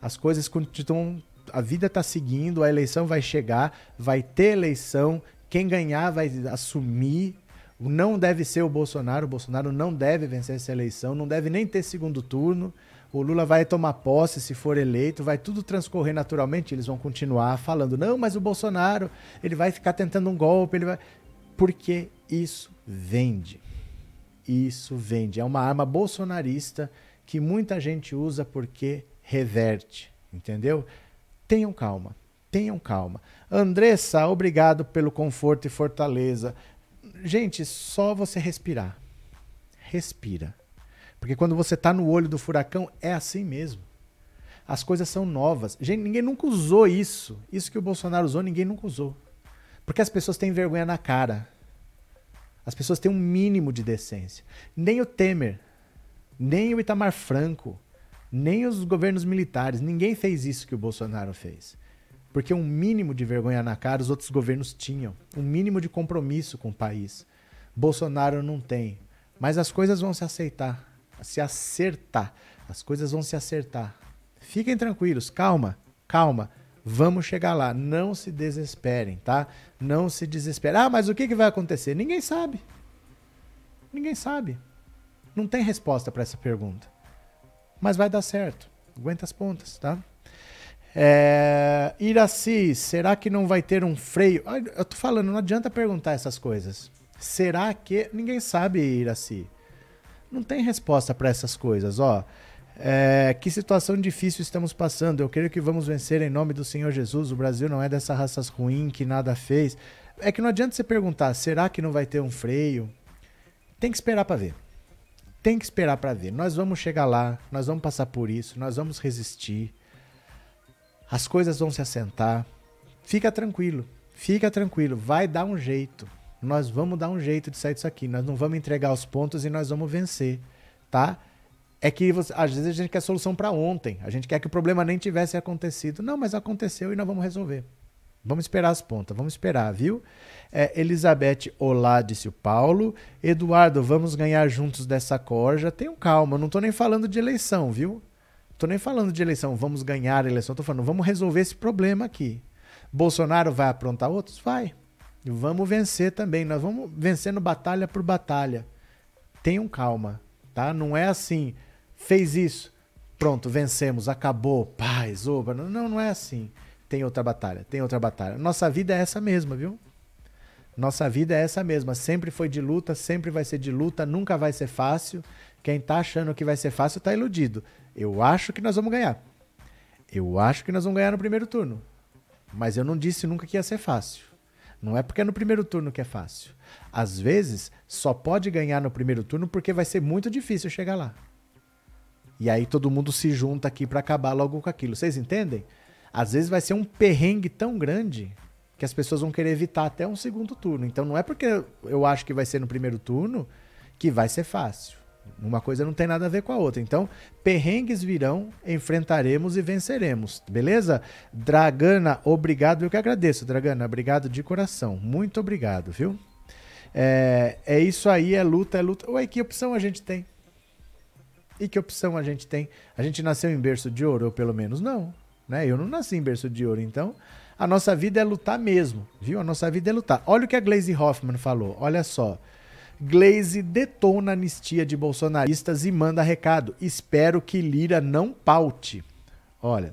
Speaker 1: As coisas continuam. A vida está seguindo, a eleição vai chegar, vai ter eleição, quem ganhar vai assumir. Não deve ser o Bolsonaro, o Bolsonaro não deve vencer essa eleição, não deve nem ter segundo turno o Lula vai tomar posse se for eleito, vai tudo transcorrer naturalmente, eles vão continuar falando, não, mas o Bolsonaro, ele vai ficar tentando um golpe, ele vai... Porque isso vende. Isso vende. É uma arma bolsonarista que muita gente usa porque reverte, entendeu? Tenham calma, tenham calma. Andressa, obrigado pelo conforto e fortaleza. Gente, só você respirar. Respira. Porque quando você está no olho do furacão, é assim mesmo. As coisas são novas. Gente, ninguém nunca usou isso. Isso que o Bolsonaro usou, ninguém nunca usou. Porque as pessoas têm vergonha na cara. As pessoas têm um mínimo de decência. Nem o Temer, nem o Itamar Franco, nem os governos militares, ninguém fez isso que o Bolsonaro fez. Porque um mínimo de vergonha na cara os outros governos tinham. Um mínimo de compromisso com o país. Bolsonaro não tem. Mas as coisas vão se aceitar se acertar. As coisas vão se acertar. Fiquem tranquilos, calma, calma. Vamos chegar lá. Não se desesperem, tá? Não se desesperem. Ah, mas o que, que vai acontecer? Ninguém sabe. Ninguém sabe. Não tem resposta para essa pergunta. Mas vai dar certo. Aguenta as pontas, tá? É... Iraci, será que não vai ter um freio? Eu tô falando, não adianta perguntar essas coisas. Será que. Ninguém sabe, Iraci. Não tem resposta para essas coisas, ó. É, que situação difícil estamos passando. Eu creio que vamos vencer em nome do Senhor Jesus. O Brasil não é dessa raça ruim que nada fez. É que não adianta você perguntar: será que não vai ter um freio? Tem que esperar para ver. Tem que esperar para ver. Nós vamos chegar lá, nós vamos passar por isso, nós vamos resistir. As coisas vão se assentar. Fica tranquilo, fica tranquilo. Vai dar um jeito nós vamos dar um jeito de sair disso aqui. Nós não vamos entregar os pontos e nós vamos vencer, tá? É que você, às vezes a gente quer solução para ontem. A gente quer que o problema nem tivesse acontecido. Não, mas aconteceu e nós vamos resolver. Vamos esperar as pontas, vamos esperar, viu? É, Elizabeth, olá, disse o Paulo. Eduardo, vamos ganhar juntos dessa corja. Tenham calma, não estou nem falando de eleição, viu? Estou nem falando de eleição, vamos ganhar a eleição. Estou falando, vamos resolver esse problema aqui. Bolsonaro vai aprontar outros? Vai. Vamos vencer também. Nós vamos vencendo batalha por batalha. Tenham calma, tá? Não é assim, fez isso, pronto, vencemos, acabou, paz, oba. Não, não é assim. Tem outra batalha, tem outra batalha. Nossa vida é essa mesma, viu? Nossa vida é essa mesma. Sempre foi de luta, sempre vai ser de luta, nunca vai ser fácil. Quem tá achando que vai ser fácil tá iludido. Eu acho que nós vamos ganhar. Eu acho que nós vamos ganhar no primeiro turno. Mas eu não disse nunca que ia ser fácil. Não é porque é no primeiro turno que é fácil. Às vezes, só pode ganhar no primeiro turno porque vai ser muito difícil chegar lá. E aí todo mundo se junta aqui para acabar logo com aquilo. Vocês entendem? Às vezes vai ser um perrengue tão grande que as pessoas vão querer evitar até um segundo turno. Então não é porque eu acho que vai ser no primeiro turno que vai ser fácil. Uma coisa não tem nada a ver com a outra. Então, perrengues virão, enfrentaremos e venceremos. Beleza? Dragana, obrigado. Eu que agradeço, Dragana. Obrigado de coração. Muito obrigado, viu? É, é isso aí, é luta, é luta. Ué, que opção a gente tem? E que opção a gente tem? A gente nasceu em berço de ouro, ou pelo menos não. Né? Eu não nasci em berço de ouro, então a nossa vida é lutar mesmo, viu? A nossa vida é lutar. Olha o que a Glaze Hoffman falou, olha só. Glaze detona a anistia de bolsonaristas e manda recado. Espero que Lira não paute. Olha,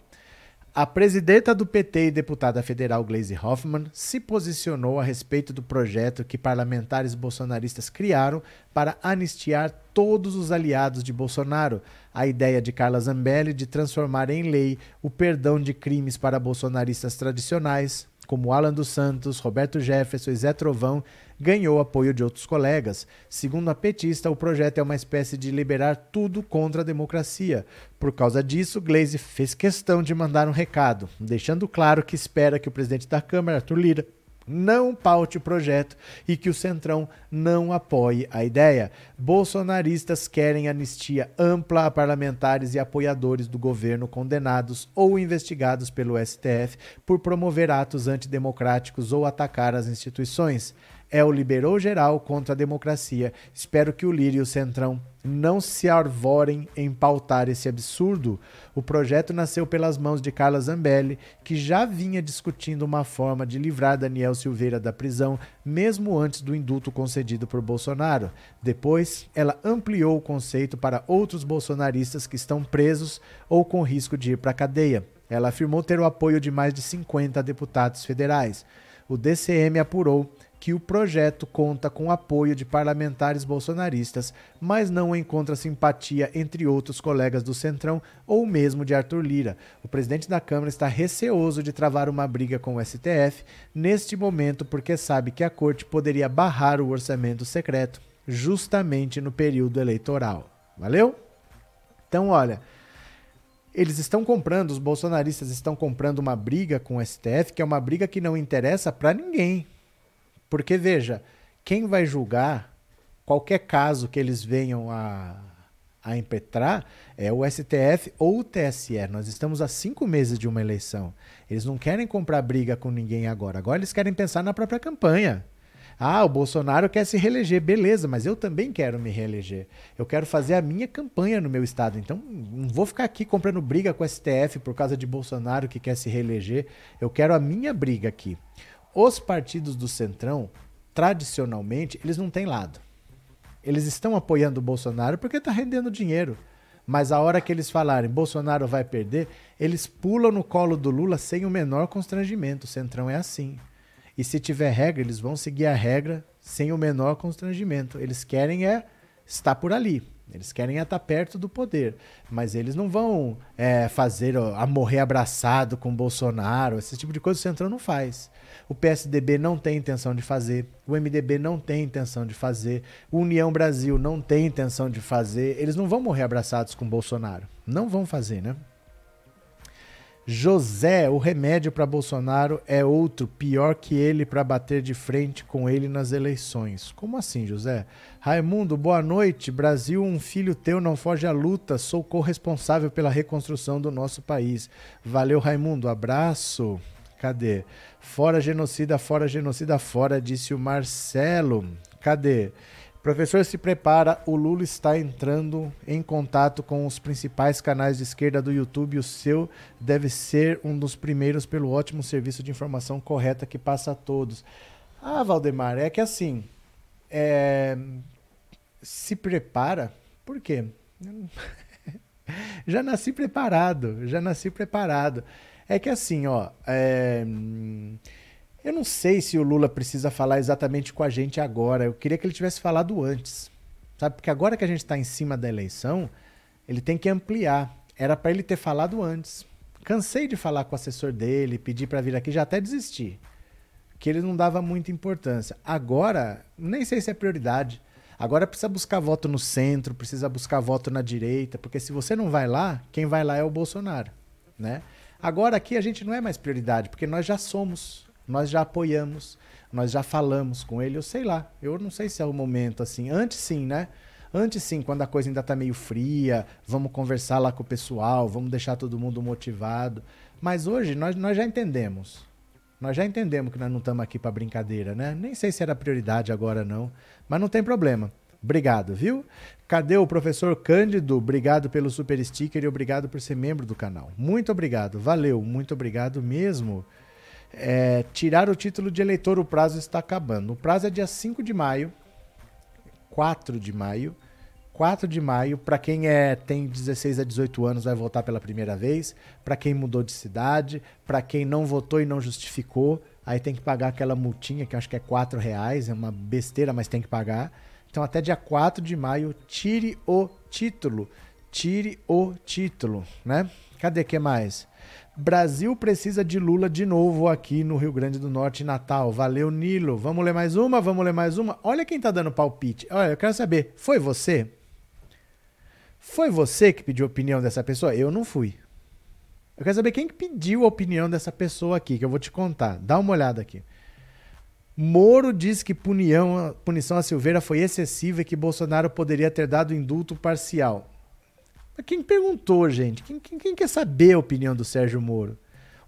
Speaker 1: a presidenta do PT e deputada federal Glaze Hoffman se posicionou a respeito do projeto que parlamentares bolsonaristas criaram para anistiar todos os aliados de Bolsonaro. A ideia de Carla Zambelli de transformar em lei o perdão de crimes para bolsonaristas tradicionais como Alan dos Santos, Roberto Jefferson e Zé Trovão, ganhou apoio de outros colegas. Segundo a petista, o projeto é uma espécie de liberar tudo contra a democracia. Por causa disso, Glaze fez questão de mandar um recado, deixando claro que espera que o presidente da Câmara, Arthur Lira, não paute o projeto e que o Centrão não apoie a ideia. Bolsonaristas querem anistia ampla a parlamentares e apoiadores do governo condenados ou investigados pelo STF por promover atos antidemocráticos ou atacar as instituições é o liberou geral contra a democracia. Espero que o Lírio e o Centrão não se arvorem em pautar esse absurdo. O projeto nasceu pelas mãos de Carla Zambelli, que já vinha discutindo uma forma de livrar Daniel Silveira da prisão, mesmo antes do indulto concedido por Bolsonaro. Depois, ela ampliou o conceito para outros bolsonaristas que estão presos ou com risco de ir para a cadeia. Ela afirmou ter o apoio de mais de 50 deputados federais. O DCM apurou que o projeto conta com apoio de parlamentares bolsonaristas, mas não encontra simpatia entre outros colegas do Centrão ou mesmo de Arthur Lira. O presidente da Câmara está receoso de travar uma briga com o STF neste momento porque sabe que a corte poderia barrar o orçamento secreto justamente no período eleitoral. Valeu? Então, olha, eles estão comprando, os bolsonaristas estão comprando uma briga com o STF, que é uma briga que não interessa para ninguém. Porque, veja, quem vai julgar qualquer caso que eles venham a, a impetrar é o STF ou o TSE. Nós estamos há cinco meses de uma eleição. Eles não querem comprar briga com ninguém agora. Agora eles querem pensar na própria campanha. Ah, o Bolsonaro quer se reeleger, beleza, mas eu também quero me reeleger. Eu quero fazer a minha campanha no meu estado. Então, não vou ficar aqui comprando briga com o STF por causa de Bolsonaro que quer se reeleger. Eu quero a minha briga aqui. Os partidos do Centrão, tradicionalmente, eles não têm lado. Eles estão apoiando o Bolsonaro porque está rendendo dinheiro. Mas a hora que eles falarem Bolsonaro vai perder, eles pulam no colo do Lula sem o menor constrangimento. O Centrão é assim. E se tiver regra, eles vão seguir a regra sem o menor constrangimento. Eles querem é estar por ali. Eles querem estar perto do poder, mas eles não vão é, fazer a morrer abraçado com Bolsonaro. Esse tipo de coisa o Centrão não faz. O PSDB não tem intenção de fazer, o MDB não tem intenção de fazer, o União Brasil não tem intenção de fazer. Eles não vão morrer abraçados com Bolsonaro. Não vão fazer, né? José, o remédio para Bolsonaro é outro, pior que ele para bater de frente com ele nas eleições. Como assim, José? Raimundo, boa noite. Brasil, um filho teu não foge à luta. Sou corresponsável pela reconstrução do nosso país. Valeu, Raimundo. Abraço. Cadê? Fora genocida, fora genocida, fora, disse o Marcelo. Cadê? Professor se prepara, o Lula está entrando em contato com os principais canais de esquerda do YouTube. O seu deve ser um dos primeiros pelo ótimo serviço de informação correta que passa a todos. Ah, Valdemar, é que assim, é... se prepara, por quê? [laughs] já nasci preparado, já nasci preparado. É que assim, ó. É... Eu não sei se o Lula precisa falar exatamente com a gente agora. Eu queria que ele tivesse falado antes. Sabe? Porque agora que a gente está em cima da eleição, ele tem que ampliar. Era para ele ter falado antes. Cansei de falar com o assessor dele, pedir para vir aqui, já até desisti. Que ele não dava muita importância. Agora, nem sei se é prioridade. Agora precisa buscar voto no centro, precisa buscar voto na direita, porque se você não vai lá, quem vai lá é o Bolsonaro, né? Agora aqui a gente não é mais prioridade, porque nós já somos, nós já apoiamos, nós já falamos com ele, eu sei lá, eu não sei se é o momento assim. Antes sim, né? Antes sim, quando a coisa ainda tá meio fria, vamos conversar lá com o pessoal, vamos deixar todo mundo motivado. Mas hoje nós, nós já entendemos. Nós já entendemos que nós não estamos aqui para brincadeira, né? Nem sei se era prioridade agora não, mas não tem problema. Obrigado, viu? Cadê o professor Cândido? Obrigado pelo super sticker e obrigado por ser membro do canal. Muito obrigado, valeu, muito obrigado mesmo. É, tirar o título de eleitor, o prazo está acabando. O prazo é dia 5 de maio, 4 de maio. 4 de maio, para quem é, tem 16 a 18 anos, vai votar pela primeira vez. Para quem mudou de cidade, para quem não votou e não justificou, aí tem que pagar aquela multinha que acho que é 4 reais, é uma besteira, mas tem que pagar. Então, até dia 4 de maio, tire o título. Tire o título, né? Cadê que mais? Brasil precisa de Lula de novo aqui no Rio Grande do Norte, Natal. Valeu, Nilo. Vamos ler mais uma? Vamos ler mais uma? Olha quem tá dando palpite. Olha, eu quero saber, foi você? Foi você que pediu a opinião dessa pessoa? Eu não fui. Eu quero saber quem que pediu a opinião dessa pessoa aqui, que eu vou te contar. Dá uma olhada aqui. Moro diz que punião, punição a Silveira foi excessiva e que Bolsonaro poderia ter dado indulto parcial. Mas quem perguntou, gente? Quem, quem, quem quer saber a opinião do Sérgio Moro?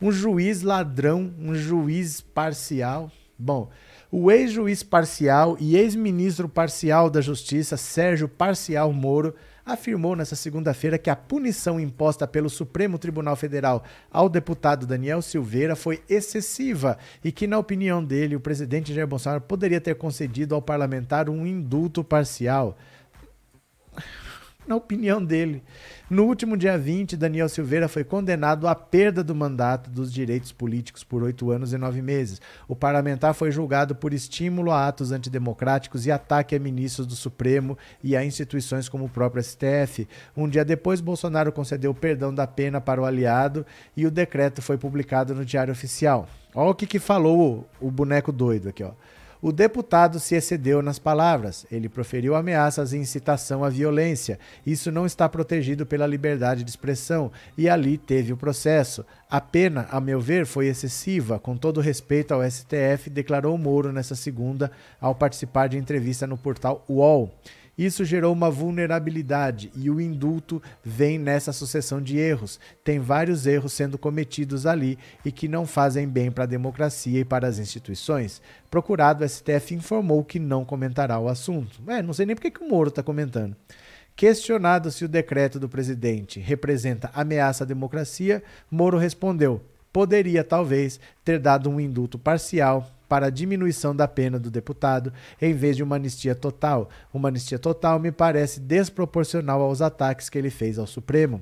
Speaker 1: Um juiz ladrão, um juiz parcial. Bom, o ex-juiz parcial e ex-ministro parcial da Justiça, Sérgio Parcial Moro, afirmou nesta segunda-feira que a punição imposta pelo Supremo Tribunal Federal ao deputado Daniel Silveira foi excessiva e que, na opinião dele, o presidente Jair Bolsonaro poderia ter concedido ao parlamentar um indulto parcial na opinião dele. No último dia 20, Daniel Silveira foi condenado à perda do mandato dos direitos políticos por oito anos e nove meses. O parlamentar foi julgado por estímulo a atos antidemocráticos e ataque a ministros do Supremo e a instituições como o próprio STF. Um dia depois, Bolsonaro concedeu o perdão da pena para o aliado e o decreto foi publicado no Diário Oficial. Olha o que, que falou o boneco doido aqui, ó. O deputado se excedeu nas palavras. Ele proferiu ameaças e incitação à violência. Isso não está protegido pela liberdade de expressão. E ali teve o processo. A pena, a meu ver, foi excessiva. Com todo respeito ao STF, declarou Moro nessa segunda ao participar de entrevista no portal UOL. Isso gerou uma vulnerabilidade e o indulto vem nessa sucessão de erros. Tem vários erros sendo cometidos ali e que não fazem bem para a democracia e para as instituições. Procurado, o STF informou que não comentará o assunto. É, não sei nem porque que o Moro está comentando. Questionado se o decreto do presidente representa ameaça à democracia, Moro respondeu: poderia talvez ter dado um indulto parcial para a diminuição da pena do deputado em vez de uma anistia total. Uma anistia total me parece desproporcional aos ataques que ele fez ao Supremo.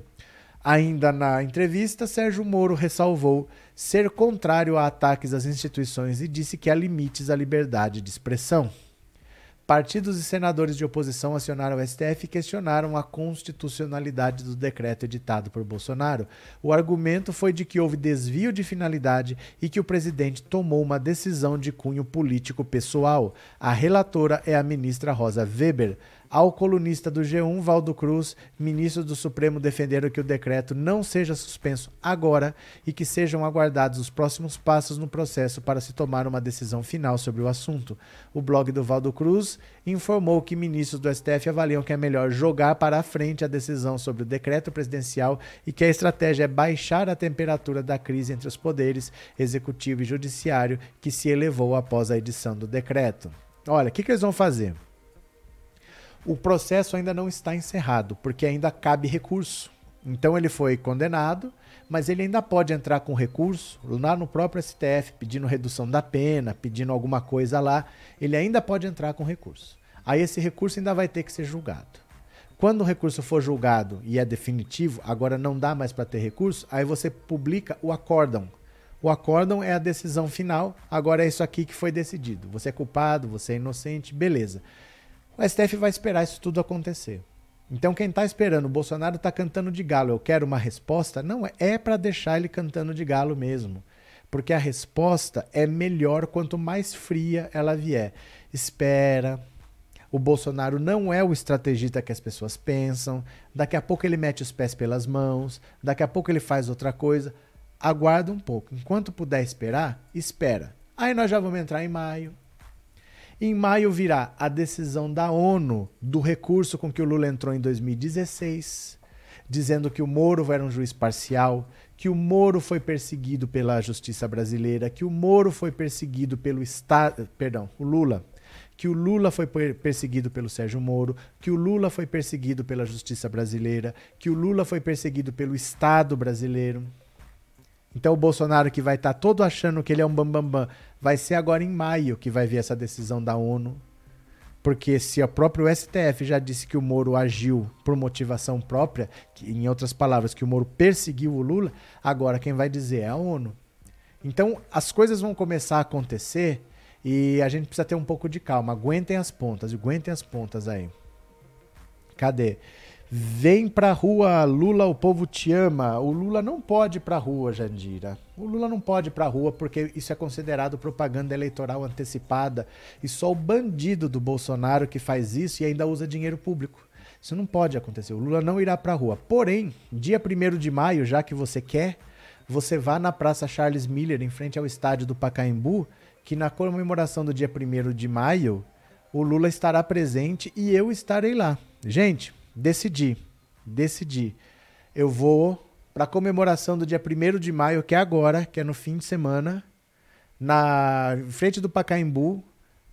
Speaker 1: Ainda na entrevista, Sérgio Moro ressalvou ser contrário a ataques às instituições e disse que há limites à liberdade de expressão. Partidos e senadores de oposição acionaram o STF e questionaram a constitucionalidade do decreto editado por Bolsonaro. O argumento foi de que houve desvio de finalidade e que o presidente tomou uma decisão de cunho político pessoal. A relatora é a ministra Rosa Weber. Ao colunista do G1, Valdo Cruz, ministro do Supremo, defenderam que o decreto não seja suspenso agora e que sejam aguardados os próximos passos no processo para se tomar uma decisão final sobre o assunto. O blog do Valdo Cruz informou que ministros do STF avaliam que é melhor jogar para a frente a decisão sobre o decreto presidencial e que a estratégia é baixar a temperatura da crise entre os poderes executivo e judiciário que se elevou após a edição do decreto. Olha, o que, que eles vão fazer? O processo ainda não está encerrado, porque ainda cabe recurso. Então ele foi condenado, mas ele ainda pode entrar com recurso lá no próprio STF, pedindo redução da pena, pedindo alguma coisa lá. Ele ainda pode entrar com recurso. Aí esse recurso ainda vai ter que ser julgado. Quando o recurso for julgado e é definitivo, agora não dá mais para ter recurso, aí você publica o acórdão. O acórdão é a decisão final, agora é isso aqui que foi decidido. Você é culpado, você é inocente, beleza. O STF vai esperar isso tudo acontecer. Então quem está esperando, o Bolsonaro está cantando de galo, eu quero uma resposta, não é, é para deixar ele cantando de galo mesmo. Porque a resposta é melhor quanto mais fria ela vier. Espera. O Bolsonaro não é o estrategista que as pessoas pensam. Daqui a pouco ele mete os pés pelas mãos. Daqui a pouco ele faz outra coisa. Aguarda um pouco. Enquanto puder esperar, espera. Aí nós já vamos entrar em maio, em maio virá a decisão da ONU do recurso com que o Lula entrou em 2016, dizendo que o Moro era um juiz parcial, que o Moro foi perseguido pela justiça brasileira, que o Moro foi perseguido pelo Estado, perdão, o Lula, que o Lula foi perseguido pelo Sérgio Moro, que o Lula foi perseguido pela justiça brasileira, que o Lula foi perseguido pelo Estado brasileiro. Então o Bolsonaro que vai estar tá todo achando que ele é um bambambam, bam, bam, vai ser agora em maio que vai vir essa decisão da ONU. Porque se o próprio STF já disse que o Moro agiu por motivação própria, que, em outras palavras, que o Moro perseguiu o Lula, agora quem vai dizer é a ONU. Então as coisas vão começar a acontecer e a gente precisa ter um pouco de calma. Aguentem as pontas, aguentem as pontas aí. Cadê? Vem pra rua, Lula, o povo te ama. O Lula não pode ir pra rua, Jandira. O Lula não pode ir pra rua porque isso é considerado propaganda eleitoral antecipada. E só o bandido do Bolsonaro que faz isso e ainda usa dinheiro público. Isso não pode acontecer. O Lula não irá pra rua. Porém, dia 1 de maio, já que você quer, você vá na Praça Charles Miller, em frente ao estádio do Pacaembu, que na comemoração do dia 1 de maio, o Lula estará presente e eu estarei lá. Gente, decidi, decidi. Eu vou para comemoração do dia 1 de maio, que é agora, que é no fim de semana, na frente do Pacaembu,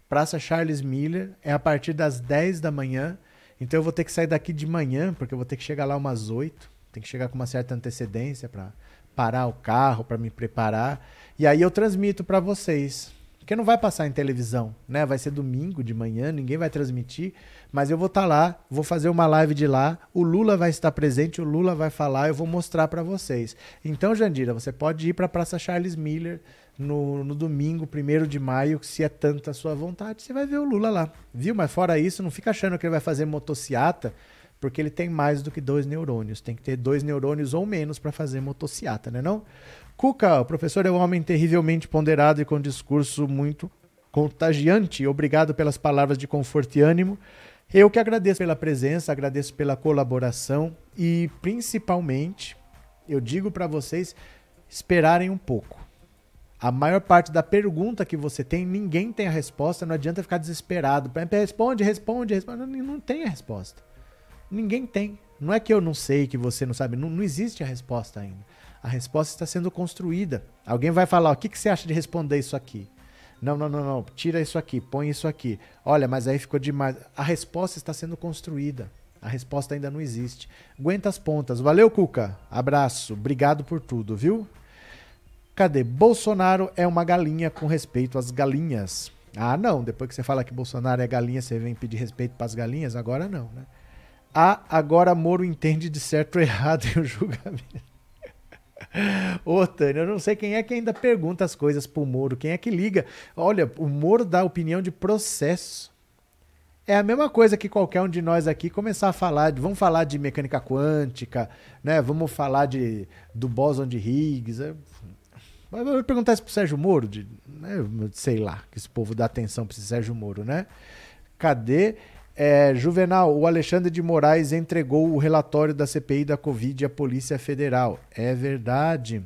Speaker 1: Praça Charles Miller, é a partir das 10 da manhã. Então eu vou ter que sair daqui de manhã, porque eu vou ter que chegar lá umas 8. Tem que chegar com uma certa antecedência para parar o carro, para me preparar. E aí eu transmito para vocês. Porque não vai passar em televisão, né? Vai ser domingo de manhã, ninguém vai transmitir, mas eu vou estar tá lá, vou fazer uma live de lá, o Lula vai estar presente, o Lula vai falar, eu vou mostrar para vocês. Então, Jandira, você pode ir para a Praça Charles Miller no, no domingo, 1 de maio, se é tanta a sua vontade, você vai ver o Lula lá, viu? Mas fora isso, não fica achando que ele vai fazer motociata, porque ele tem mais do que dois neurônios. Tem que ter dois neurônios ou menos para fazer motociata, né não? Cuca, o professor é um homem terrivelmente ponderado e com discurso muito contagiante. Obrigado pelas palavras de conforto e ânimo. Eu que agradeço pela presença, agradeço pela colaboração e principalmente eu digo para vocês esperarem um pouco. A maior parte da pergunta que você tem, ninguém tem a resposta, não adianta ficar desesperado. Responde, responde, responde. Não, tem a resposta. Ninguém tem. Não é que eu não sei, que você não sabe. Não, não existe a resposta ainda. A resposta está sendo construída. Alguém vai falar: o que, que você acha de responder isso aqui? Não, não, não, não. Tira isso aqui, põe isso aqui. Olha, mas aí ficou demais. A resposta está sendo construída. A resposta ainda não existe. Aguenta as pontas. Valeu, Cuca. Abraço. Obrigado por tudo, viu? Cadê? Bolsonaro é uma galinha com respeito às galinhas. Ah, não. Depois que você fala que Bolsonaro é galinha, você vem pedir respeito para as galinhas? Agora não, né? Ah, agora Moro entende de certo ou errado [laughs] em o julgamento. Ô, Tânia, eu não sei quem é que ainda pergunta as coisas pro Moro, quem é que liga. Olha, o Moro dá opinião de processo. É a mesma coisa que qualquer um de nós aqui começar a falar, de, vamos falar de mecânica quântica, né? Vamos falar de, do bóson de Higgs. É, eu vou perguntar isso pro Sérgio Moro, de, né? sei lá, que esse povo dá atenção para esse Sérgio Moro, né? Cadê? É, Juvenal, o Alexandre de Moraes entregou o relatório da CPI da Covid à Polícia Federal. É verdade.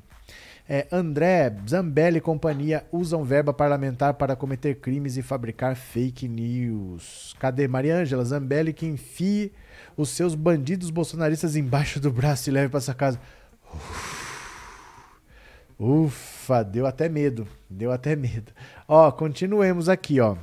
Speaker 1: É, André, Zambelli e companhia usam verba parlamentar para cometer crimes e fabricar fake news. Cadê Mariângela? Zambelli que enfie os seus bandidos bolsonaristas embaixo do braço e leve para essa casa. Ufa, deu até medo. Deu até medo. Ó, continuemos aqui, ó.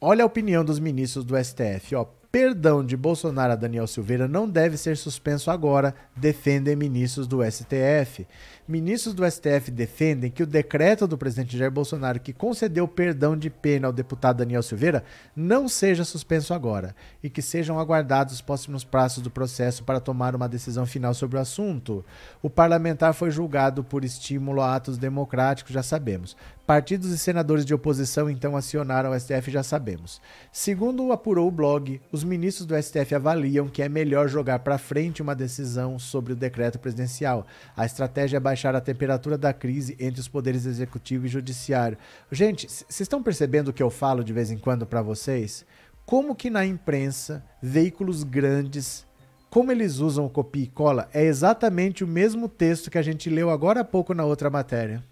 Speaker 1: Olha a opinião dos ministros do STF, ó. Perdão de Bolsonaro a Daniel Silveira não deve ser suspenso agora, defendem ministros do STF. Ministros do STF defendem que o decreto do presidente Jair Bolsonaro que concedeu perdão de pena ao deputado Daniel Silveira não seja suspenso agora e que sejam aguardados os próximos prazos do processo para tomar uma decisão final sobre o assunto. O parlamentar foi julgado por estímulo a atos democráticos, já sabemos. Partidos e senadores de oposição então acionaram o STF, já sabemos. Segundo apurou o blog, os ministros do STF avaliam que é melhor jogar para frente uma decisão sobre o decreto presidencial. A estratégia é baixar a temperatura da crise entre os poderes executivo e judiciário. Gente, vocês estão percebendo o que eu falo de vez em quando para vocês? Como que na imprensa, veículos grandes, como eles usam copia e cola, é exatamente o mesmo texto que a gente leu agora há pouco na outra matéria.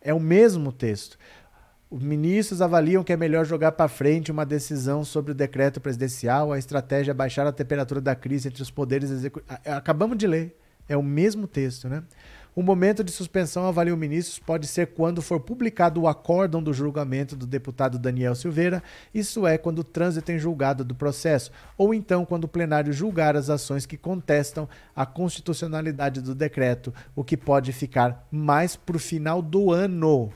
Speaker 1: É o mesmo texto. Os ministros avaliam que é melhor jogar para frente uma decisão sobre o decreto presidencial, a estratégia é baixar a temperatura da crise entre os poderes executivos. Acabamos de ler. É o mesmo texto, né? O momento de suspensão, avalia o ministro, pode ser quando for publicado o acórdão do julgamento do deputado Daniel Silveira, isso é, quando o trânsito em julgado do processo, ou então quando o plenário julgar as ações que contestam a constitucionalidade do decreto, o que pode ficar mais para o final do ano.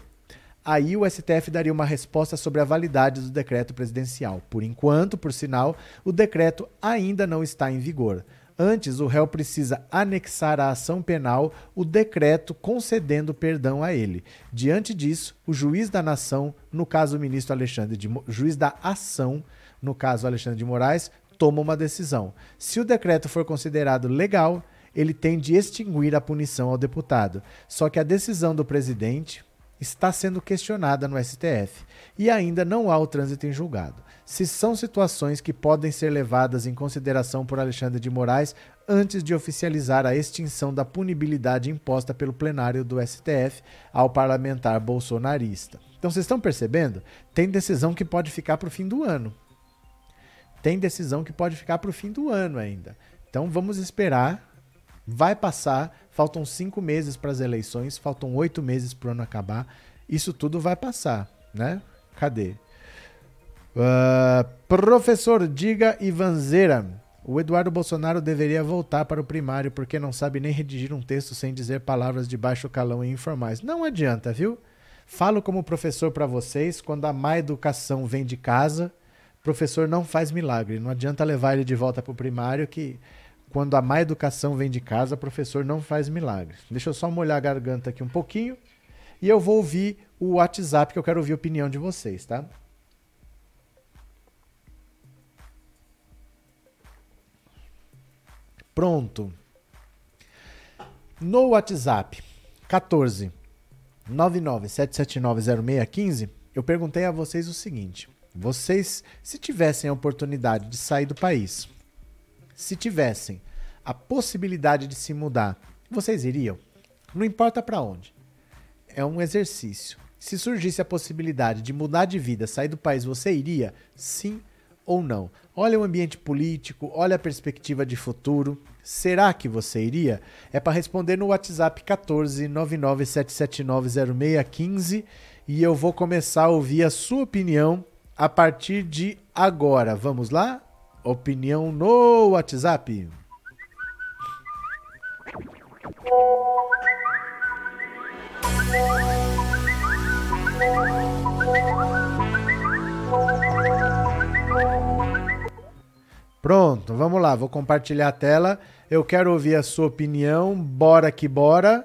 Speaker 1: Aí o STF daria uma resposta sobre a validade do decreto presidencial. Por enquanto, por sinal, o decreto ainda não está em vigor. Antes, o réu precisa anexar à ação penal o decreto concedendo perdão a ele. Diante disso, o juiz da nação, no caso o ministro Alexandre de juiz da ação, no caso Alexandre de Moraes, toma uma decisão. Se o decreto for considerado legal, ele tem de extinguir a punição ao deputado. Só que a decisão do presidente está sendo questionada no STF e ainda não há o trânsito em julgado. Se são situações que podem ser levadas em consideração por Alexandre de Moraes antes de oficializar a extinção da punibilidade imposta pelo plenário do STF ao parlamentar bolsonarista. Então vocês estão percebendo? Tem decisão que pode ficar para o fim do ano. Tem decisão que pode ficar para o fim do ano ainda. Então vamos esperar. Vai passar. Faltam cinco meses para as eleições. Faltam oito meses para o ano acabar. Isso tudo vai passar, né? Cadê? Uh, professor Diga Ivanzeira. O Eduardo Bolsonaro deveria voltar para o primário porque não sabe nem redigir um texto sem dizer palavras de baixo calão e informais. Não adianta, viu? Falo como professor para vocês, quando a má educação vem de casa, professor não faz milagre. Não adianta levar ele de volta para o primário que quando a má educação vem de casa, professor não faz milagre. Deixa eu só molhar a garganta aqui um pouquinho e eu vou ouvir o WhatsApp que eu quero ouvir a opinião de vocês, tá? Pronto. No WhatsApp 14 997790615, eu perguntei a vocês o seguinte: vocês, se tivessem a oportunidade de sair do país, se tivessem a possibilidade de se mudar, vocês iriam? Não importa para onde. É um exercício. Se surgisse a possibilidade de mudar de vida, sair do país, você iria? Sim ou não? Olha o ambiente político, olha a perspectiva de futuro. Será que você iria? É para responder no WhatsApp 14 997790615 e eu vou começar a ouvir a sua opinião a partir de agora. Vamos lá? Opinião no WhatsApp. Pronto, vamos lá, vou compartilhar a tela. Eu quero ouvir a sua opinião. Bora que bora.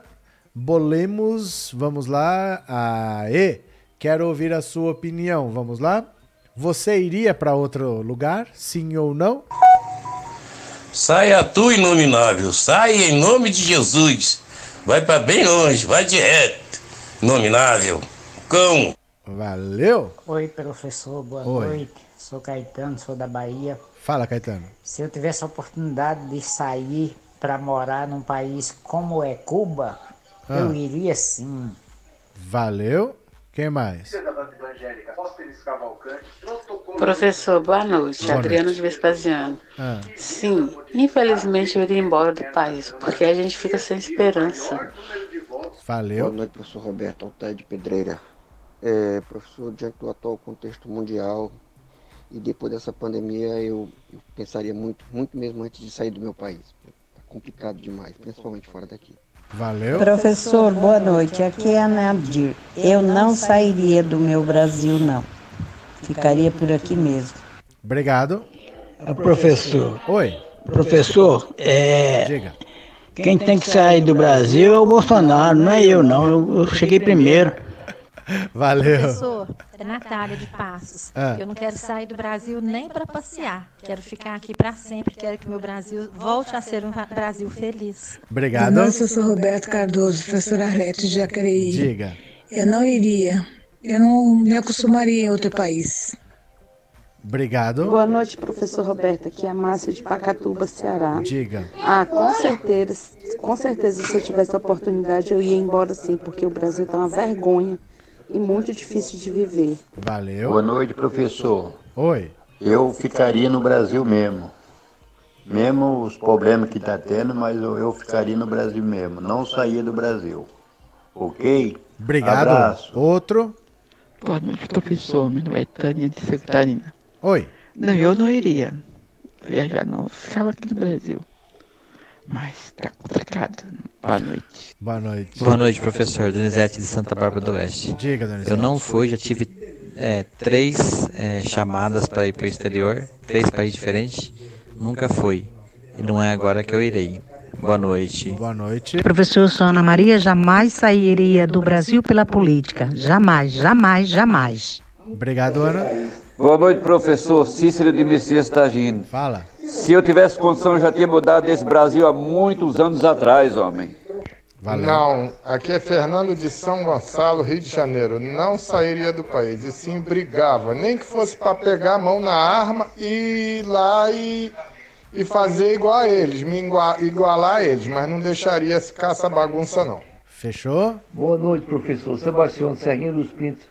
Speaker 1: Bolemos, vamos lá. Aê! Quero ouvir a sua opinião. Vamos lá? Você iria para outro lugar? Sim ou não?
Speaker 2: Saia tu, inominável. Saia em nome de Jesus. Vai para bem longe, vai direto. Inominável. Cão.
Speaker 1: Valeu.
Speaker 3: Oi, professor. Boa
Speaker 1: Oi.
Speaker 3: noite. Sou Caetano, sou da Bahia.
Speaker 1: Fala, Caetano.
Speaker 3: Se eu tivesse a oportunidade de sair para morar num país como é Cuba,
Speaker 1: Ah.
Speaker 3: eu iria sim.
Speaker 1: Valeu. Quem mais?
Speaker 4: Professor, boa noite.
Speaker 1: Boa
Speaker 4: Adriano
Speaker 1: noite.
Speaker 4: de Vespasiano.
Speaker 1: Ah,
Speaker 4: Sim, infelizmente eu iria embora do país, porque a gente fica sem esperança.
Speaker 5: Boa
Speaker 1: valeu.
Speaker 5: noite, professor Roberto Altair de Pedreira. É, professor, diante do atual contexto mundial e depois dessa pandemia, eu, eu pensaria muito, muito mesmo antes de sair do meu país. Tá complicado demais, principalmente fora daqui.
Speaker 1: Valeu.
Speaker 6: Professor, boa noite. Aqui é a Nadir. Eu não sairia do meu Brasil, não. Ficaria por aqui mesmo.
Speaker 1: Obrigado.
Speaker 7: Ah, Professor,
Speaker 1: Oi,
Speaker 7: professor, é,
Speaker 1: diga.
Speaker 7: quem tem que sair do Brasil é o Bolsonaro, não é eu não. Eu, eu cheguei primeiro. [laughs]
Speaker 1: Valeu.
Speaker 8: Professor, é Natália de Passos.
Speaker 1: Ah.
Speaker 8: Eu não quero sair do Brasil nem para passear. Quero ficar aqui para sempre. Quero que meu Brasil volte a ser um Brasil feliz.
Speaker 1: Obrigado.
Speaker 9: Noite, eu sou Roberto Cardoso, professora Arlete de Jacareí.
Speaker 1: Diga.
Speaker 9: Eu não iria, eu não me acostumaria em outro país.
Speaker 1: Obrigado.
Speaker 4: Boa noite, professor Roberto. Aqui é a Márcia de Pacatuba, Ceará.
Speaker 1: Diga.
Speaker 4: Ah, com certeza, com certeza, se eu tivesse a oportunidade, eu ia embora sim, porque o Brasil tá uma vergonha e muito difícil de viver.
Speaker 1: Valeu.
Speaker 10: Boa noite, professor.
Speaker 1: Oi.
Speaker 10: Eu ficaria no Brasil mesmo. Mesmo os problemas que está tendo, mas eu, ficaria no Brasil mesmo. Não saía do Brasil. Ok?
Speaker 1: Obrigado.
Speaker 10: Abraço.
Speaker 1: Outro.
Speaker 11: Boa noite, professor. Meu nome é Tânia de Secretarina.
Speaker 1: Oi.
Speaker 11: Não, eu não iria viajar, não. Ficava aqui no Brasil. Mas tá complicado. Boa noite.
Speaker 1: Boa noite.
Speaker 12: Boa noite, professor Donizete de Santa Bárbara do Oeste.
Speaker 1: Diga, Donizete.
Speaker 12: Eu não fui, já tive é, três é, chamadas para ir para o exterior, três países diferentes. Nunca fui. E não é agora que eu irei. Boa noite.
Speaker 1: Boa noite.
Speaker 6: Professor, sou Ana Maria, jamais sairia do Brasil pela política. Jamais, jamais, jamais.
Speaker 1: Obrigado, Ana.
Speaker 13: Boa noite, professor Cícero de Messias Tagino.
Speaker 1: Fala.
Speaker 13: Se eu tivesse condição, eu já tinha mudado desse Brasil há muitos anos atrás, homem.
Speaker 1: Valeu.
Speaker 14: Não, aqui é Fernando de São Gonçalo, Rio de Janeiro. Não sairia do país, e sim brigava. Nem que fosse para pegar a mão na arma e ir lá e, e fazer igual a eles, me igua- igualar a eles, mas não deixaria ficar essa bagunça, não.
Speaker 1: Fechou?
Speaker 15: Boa noite, professor. Sebastião Serrinho dos Pintos,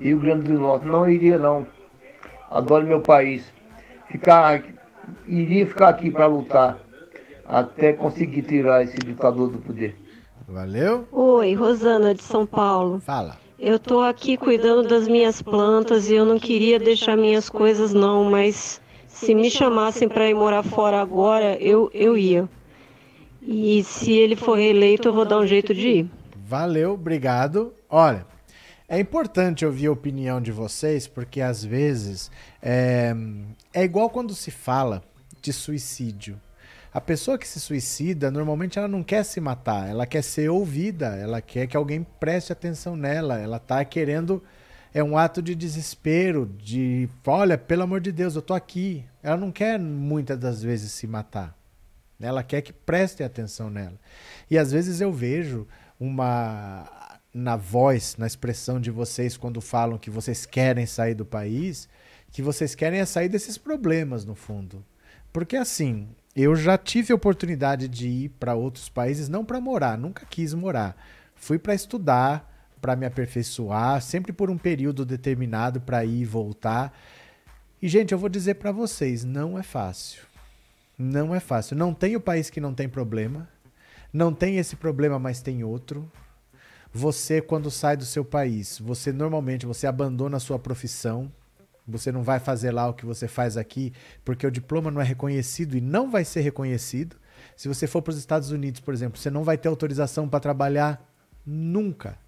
Speaker 15: Rio Grande do Norte. Não iria, não. Adoro meu país. Ficar, iria ficar aqui para lutar até conseguir tirar esse ditador do poder.
Speaker 1: Valeu?
Speaker 16: Oi, Rosana de São Paulo.
Speaker 1: Fala.
Speaker 16: Eu tô aqui cuidando das minhas plantas e eu não queria deixar minhas coisas não, mas se me chamassem para ir morar fora agora, eu, eu ia. E se ele for reeleito, eu vou dar um jeito de ir.
Speaker 1: Valeu, obrigado. Olha, é importante ouvir a opinião de vocês, porque às vezes é, é igual quando se fala de suicídio. A pessoa que se suicida, normalmente ela não quer se matar, ela quer ser ouvida, ela quer que alguém preste atenção nela, ela tá querendo. É um ato de desespero, de olha, pelo amor de Deus, eu tô aqui. Ela não quer muitas das vezes se matar. Ela quer que prestem atenção nela. E às vezes eu vejo uma na voz, na expressão de vocês quando falam que vocês querem sair do país, que vocês querem é sair desses problemas no fundo. Porque assim, eu já tive a oportunidade de ir para outros países não para morar, nunca quis morar. Fui para estudar, para me aperfeiçoar, sempre por um período determinado para ir e voltar. E gente, eu vou dizer para vocês, não é fácil. Não é fácil. Não tem o país que não tem problema. Não tem esse problema, mas tem outro. Você, quando sai do seu país, você normalmente você abandona a sua profissão. Você não vai fazer lá o que você faz aqui, porque o diploma não é reconhecido e não vai ser reconhecido. Se você for para os Estados Unidos, por exemplo, você não vai ter autorização para trabalhar nunca.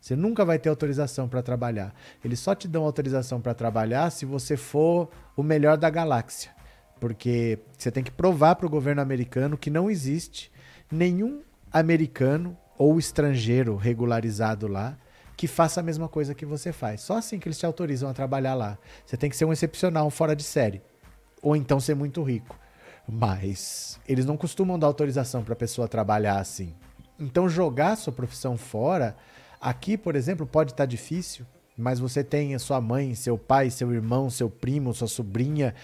Speaker 1: Você nunca vai ter autorização para trabalhar. Eles só te dão autorização para trabalhar se você for o melhor da galáxia. Porque você tem que provar para o governo americano que não existe nenhum americano ou estrangeiro regularizado lá que faça a mesma coisa que você faz. Só assim que eles te autorizam a trabalhar lá. Você tem que ser um excepcional, um fora de série. Ou então ser muito rico. Mas eles não costumam dar autorização para a pessoa trabalhar assim. Então jogar sua profissão fora, aqui, por exemplo, pode estar difícil, mas você tem a sua mãe, seu pai, seu irmão, seu primo, sua sobrinha,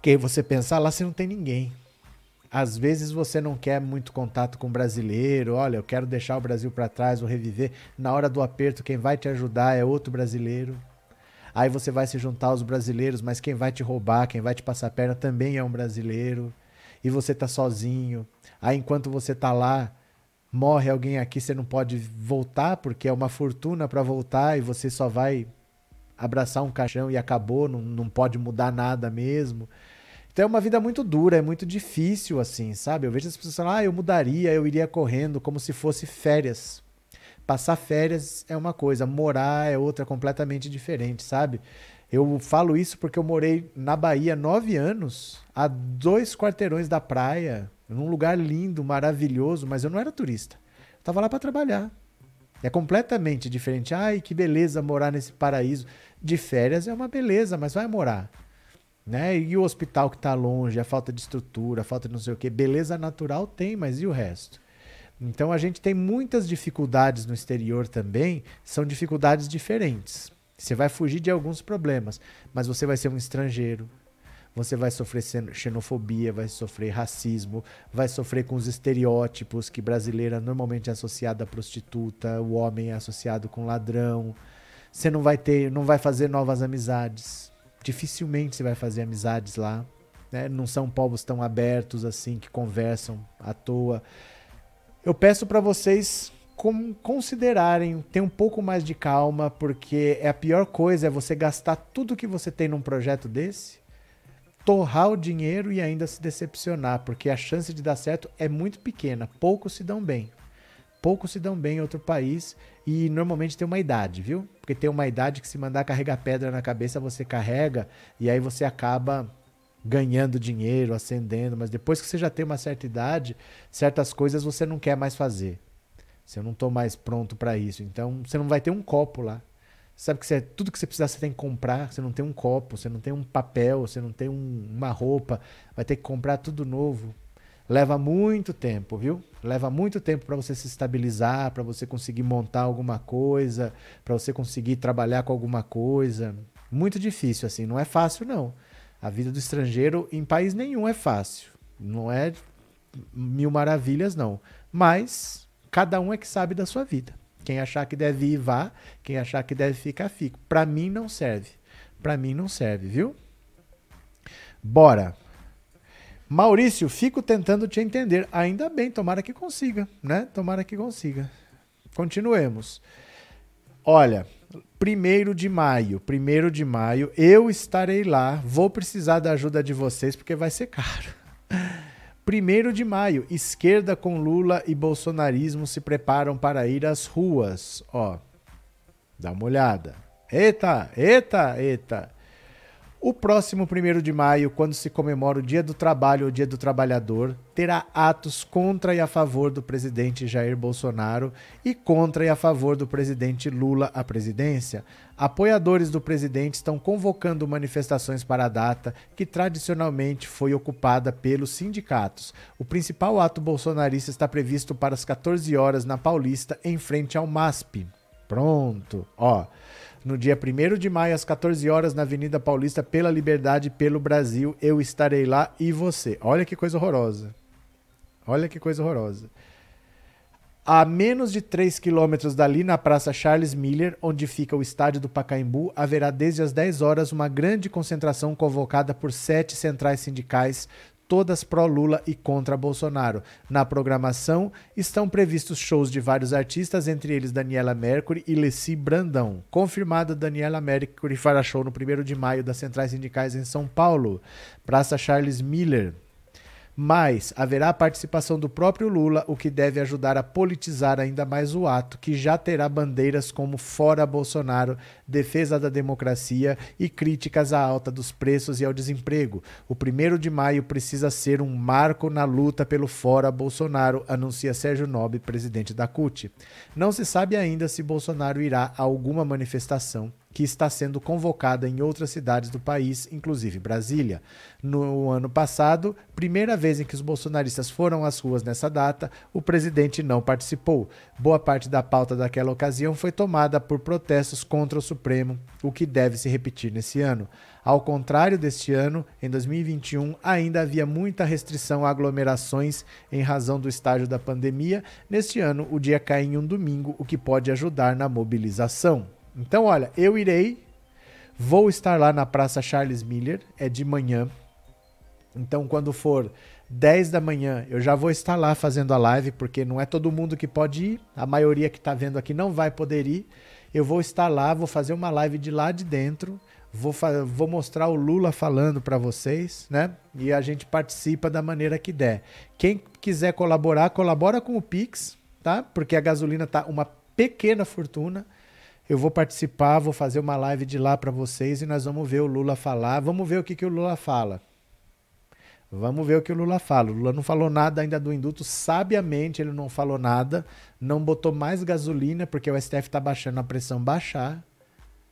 Speaker 1: que você pensar lá você não tem ninguém. Às vezes você não quer muito contato com o brasileiro, olha, eu quero deixar o Brasil para trás, vou reviver. Na hora do aperto, quem vai te ajudar é outro brasileiro. Aí você vai se juntar aos brasileiros, mas quem vai te roubar, quem vai te passar a perna também é um brasileiro. E você tá sozinho. Aí enquanto você tá lá, morre alguém aqui, você não pode voltar porque é uma fortuna para voltar e você só vai abraçar um caixão e acabou, não, não pode mudar nada mesmo. Então é uma vida muito dura, é muito difícil assim, sabe? Eu vejo as pessoas falando, ah, eu mudaria, eu iria correndo como se fosse férias. Passar férias é uma coisa, morar é outra completamente diferente, sabe? Eu falo isso porque eu morei na Bahia nove anos, a dois quarteirões da praia, num lugar lindo, maravilhoso, mas eu não era turista. Eu tava lá para trabalhar. É completamente diferente. Ai, que beleza morar nesse paraíso. De férias é uma beleza, mas vai morar. Né? E o hospital que está longe, a falta de estrutura, a falta de não sei o que, beleza natural tem, mas e o resto? Então a gente tem muitas dificuldades no exterior também, são dificuldades diferentes. Você vai fugir de alguns problemas, mas você vai ser um estrangeiro, você vai sofrer xenofobia, vai sofrer racismo, vai sofrer com os estereótipos que brasileira normalmente é associada à prostituta, o homem é associado com ladrão. Você não vai ter, não vai fazer novas amizades dificilmente você vai fazer amizades lá. Né? Não são povos tão abertos assim que conversam à toa. Eu peço para vocês considerarem, ter um pouco mais de calma, porque é a pior coisa é você gastar tudo que você tem num projeto desse, torrar o dinheiro e ainda se decepcionar, porque a chance de dar certo é muito pequena. Poucos se dão bem. Poucos se dão bem em outro país e normalmente tem uma idade, viu? Porque tem uma idade que se mandar carregar pedra na cabeça, você carrega e aí você acaba ganhando dinheiro, ascendendo, mas depois que você já tem uma certa idade, certas coisas você não quer mais fazer. Você não tô mais pronto para isso. Então, você não vai ter um copo lá. Sabe que você, tudo que você precisar você tem que comprar. Você não tem um copo, você não tem um papel, você não tem um- uma roupa. Vai ter que comprar tudo novo. Leva muito tempo, viu? Leva muito tempo para você se estabilizar, para você conseguir montar alguma coisa, para você conseguir trabalhar com alguma coisa. Muito difícil assim, não é fácil não. A vida do estrangeiro em país nenhum é fácil. Não é mil maravilhas não, mas cada um é que sabe da sua vida. Quem achar que deve ir vá, quem achar que deve ficar fica. Para mim não serve. Para mim não serve, viu? Bora. Maurício, fico tentando te entender. Ainda bem, tomara que consiga, né? Tomara que consiga. Continuemos. Olha, primeiro de maio, primeiro de maio, eu estarei lá. Vou precisar da ajuda de vocês porque vai ser caro. [laughs] Primeiro de maio, esquerda com Lula e bolsonarismo se preparam para ir às ruas. Ó, dá uma olhada. Eita, eita, eita. O próximo 1 de maio, quando se comemora o Dia do Trabalho ou Dia do Trabalhador, terá atos contra e a favor do presidente Jair Bolsonaro e contra e a favor do presidente Lula à presidência. Apoiadores do presidente estão convocando manifestações para a data, que tradicionalmente foi ocupada pelos sindicatos. O principal ato bolsonarista está previsto para as 14 horas na Paulista, em frente ao MASP. Pronto, ó no dia 1 de maio, às 14 horas, na Avenida Paulista, pela Liberdade, pelo Brasil. Eu estarei lá e você. Olha que coisa horrorosa. Olha que coisa horrorosa. A menos de 3 quilômetros dali, na Praça Charles Miller, onde fica o estádio do Pacaembu, haverá desde as 10 horas uma grande concentração convocada por sete centrais sindicais, todas pró-Lula e contra Bolsonaro. Na programação estão previstos shows de vários artistas, entre eles Daniela Mercury e Leci Brandão. Confirmado, Daniela Mercury fará show no 1 de maio das centrais sindicais em São Paulo. Praça Charles Miller. Mas haverá a participação do próprio Lula, o que deve ajudar a politizar ainda mais o ato, que já terá bandeiras como Fora Bolsonaro, defesa da democracia e críticas à alta dos preços e ao desemprego. O primeiro de maio precisa ser um marco na luta pelo Fora Bolsonaro, anuncia Sérgio Nobre, presidente da CUT. Não se sabe ainda se Bolsonaro irá a alguma manifestação que está sendo convocada em outras cidades do país, inclusive Brasília. No ano passado, primeira vez em que os bolsonaristas foram às ruas nessa data, o presidente não participou. Boa parte da pauta daquela ocasião foi tomada por protestos contra o Supremo, o que deve se repetir nesse ano. Ao contrário deste ano, em 2021, ainda havia muita restrição a aglomerações em razão do estágio da pandemia. Neste ano, o dia cai em um domingo, o que pode ajudar na mobilização. Então, olha, eu irei, vou estar lá na Praça Charles Miller, é de manhã. Então, quando for 10 da manhã, eu já vou estar lá fazendo a live, porque não é todo mundo que pode ir, a maioria que está vendo aqui não vai poder ir. Eu vou estar lá, vou fazer uma live de lá de dentro, vou, vou mostrar o Lula falando para vocês, né? E a gente participa da maneira que der. Quem quiser colaborar, colabora com o Pix, tá? Porque a gasolina tá uma pequena fortuna. Eu vou participar, vou fazer uma live de lá para vocês e nós vamos ver o Lula falar. Vamos ver o que, que o Lula fala. Vamos ver o que o Lula fala. O Lula não falou nada ainda do indulto, sabiamente ele não falou nada, não botou mais gasolina, porque o STF está baixando a pressão baixar.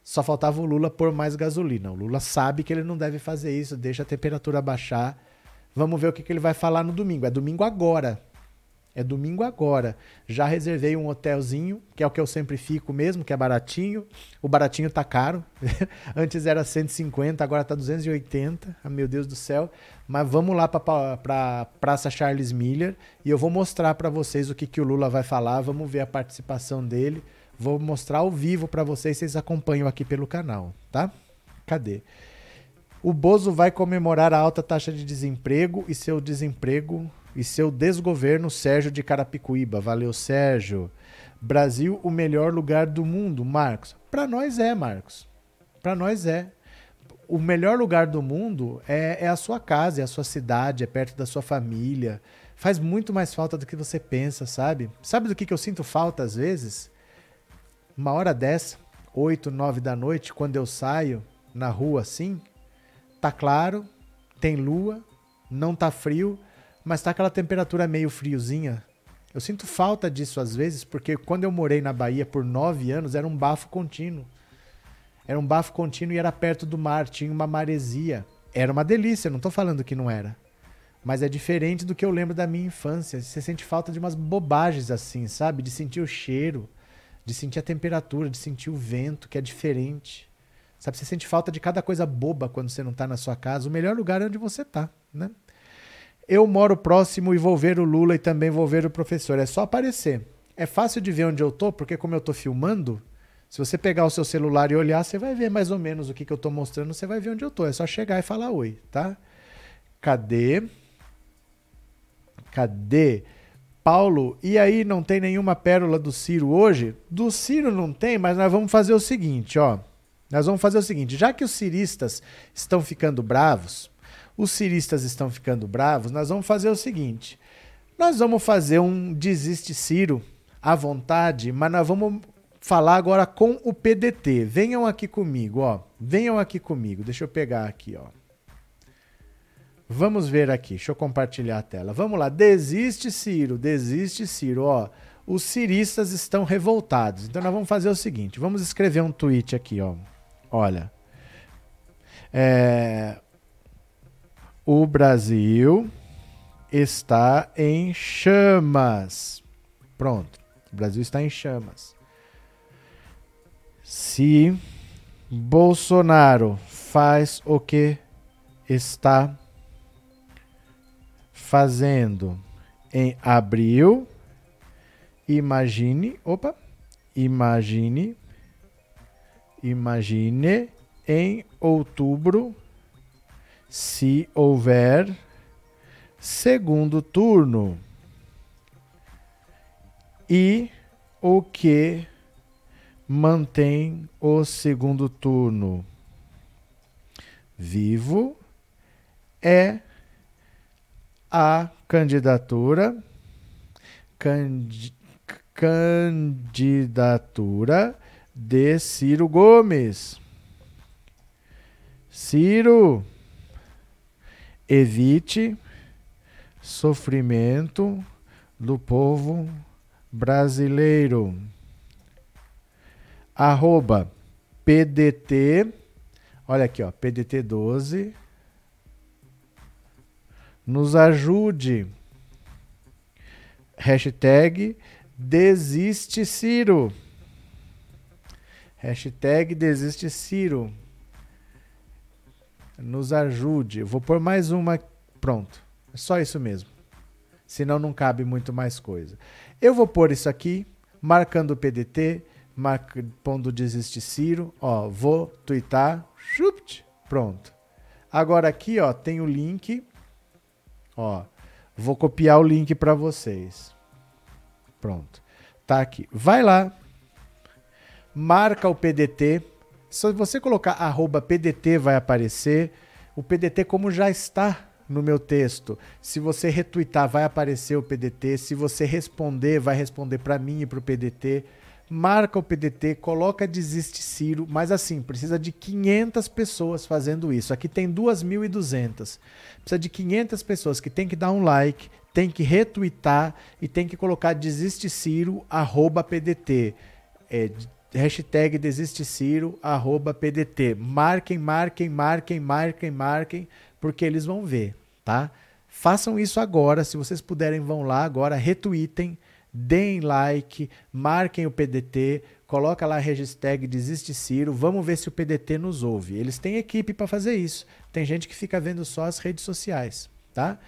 Speaker 1: Só faltava o Lula pôr mais gasolina. O Lula sabe que ele não deve fazer isso, deixa a temperatura baixar. Vamos ver o que, que ele vai falar no domingo. É domingo agora. É domingo agora. Já reservei um hotelzinho, que é o que eu sempre fico mesmo, que é baratinho. O baratinho tá caro. [laughs] Antes era 150, agora tá 280. Ah, meu Deus do céu. Mas vamos lá para pra Praça Charles Miller e eu vou mostrar para vocês o que, que o Lula vai falar. Vamos ver a participação dele. Vou mostrar ao vivo para vocês, vocês acompanham aqui pelo canal, tá? Cadê? O Bozo vai comemorar a alta taxa de desemprego e seu desemprego e seu desgoverno, Sérgio de Carapicuíba. Valeu, Sérgio. Brasil, o melhor lugar do mundo, Marcos. Para nós é, Marcos. Para nós é. O melhor lugar do mundo é, é a sua casa, é a sua cidade, é perto da sua família. Faz muito mais falta do que você pensa, sabe? Sabe do que, que eu sinto falta às vezes? Uma hora dessa, 8, 9 da noite, quando eu saio na rua assim, tá claro, tem lua, não tá frio, mas tá aquela temperatura meio friozinha. Eu sinto falta disso às vezes, porque quando eu morei na Bahia por nove anos, era um bafo contínuo. Era um bafo contínuo e era perto do mar, tinha uma maresia. Era uma delícia, não tô falando que não era. Mas é diferente do que eu lembro da minha infância. Você sente falta de umas bobagens assim, sabe? De sentir o cheiro, de sentir a temperatura, de sentir o vento, que é diferente. Sabe, você sente falta de cada coisa boba quando você não tá na sua casa. O melhor lugar é onde você tá, né? Eu moro próximo e vou ver o Lula e também vou ver o professor. É só aparecer. É fácil de ver onde eu tô, porque como eu tô filmando, se você pegar o seu celular e olhar, você vai ver mais ou menos o que, que eu tô mostrando, você vai ver onde eu tô. É só chegar e falar oi, tá? Cadê? Cadê? Paulo, e aí não tem nenhuma pérola do Ciro hoje? Do Ciro não tem, mas nós vamos fazer o seguinte, ó. Nós vamos fazer o seguinte, já que os ciristas estão ficando bravos, os ciristas estão ficando bravos, nós vamos fazer o seguinte. Nós vamos fazer um desiste Ciro à vontade, mas nós vamos falar agora com o PDT. Venham aqui comigo, ó. Venham aqui comigo. Deixa eu pegar aqui, ó. Vamos ver aqui, deixa eu compartilhar a tela. Vamos lá, desiste Ciro, desiste Ciro, ó. Os ciristas estão revoltados. Então nós vamos fazer o seguinte, vamos escrever um tweet aqui, ó. Olha. É, o Brasil está em chamas. Pronto. O Brasil está em chamas. Se Bolsonaro faz o que está fazendo em abril, imagine, opa, imagine, imagine em outubro, se houver segundo turno. E o que mantém o segundo turno vivo é a candidatura candi, candidatura de Ciro Gomes. Ciro, evite sofrimento do povo brasileiro. Arroba PDT, olha aqui, ó, PDT 12 nos ajude. Hashtag desiste Ciro. Hashtag desiste Ciro. Nos ajude. vou pôr mais uma. Pronto. É só isso mesmo. Senão não cabe muito mais coisa. Eu vou pôr isso aqui, marcando o PDT, marca, pondo desiste Ciro. Ó, vou twittar. Chupt, pronto. Agora aqui, ó, tem o link Ó, vou copiar o link para vocês. Pronto. Tá aqui. Vai lá. Marca o PDT. Se você colocar PDT vai aparecer. O PDT como já está no meu texto. Se você retweetar vai aparecer o PDT. Se você responder vai responder para mim e para o PDT marca o PDT, coloca Desiste Ciro, mas assim, precisa de 500 pessoas fazendo isso. Aqui tem 2.200. Precisa de 500 pessoas que tem que dar um like, tem que retweetar e tem que colocar Desiste Ciro, arroba PDT. É, hashtag Desiste Ciro, arroba PDT. Marquem, marquem, marquem, marquem, marquem, porque eles vão ver, tá? Façam isso agora, se vocês puderem, vão lá agora, retweetem, deem like, marquem o PDT, coloca lá a hashtag Desiste Ciro, vamos ver se o PDT nos ouve. Eles têm equipe para fazer isso. Tem gente que fica vendo só as redes sociais, tá?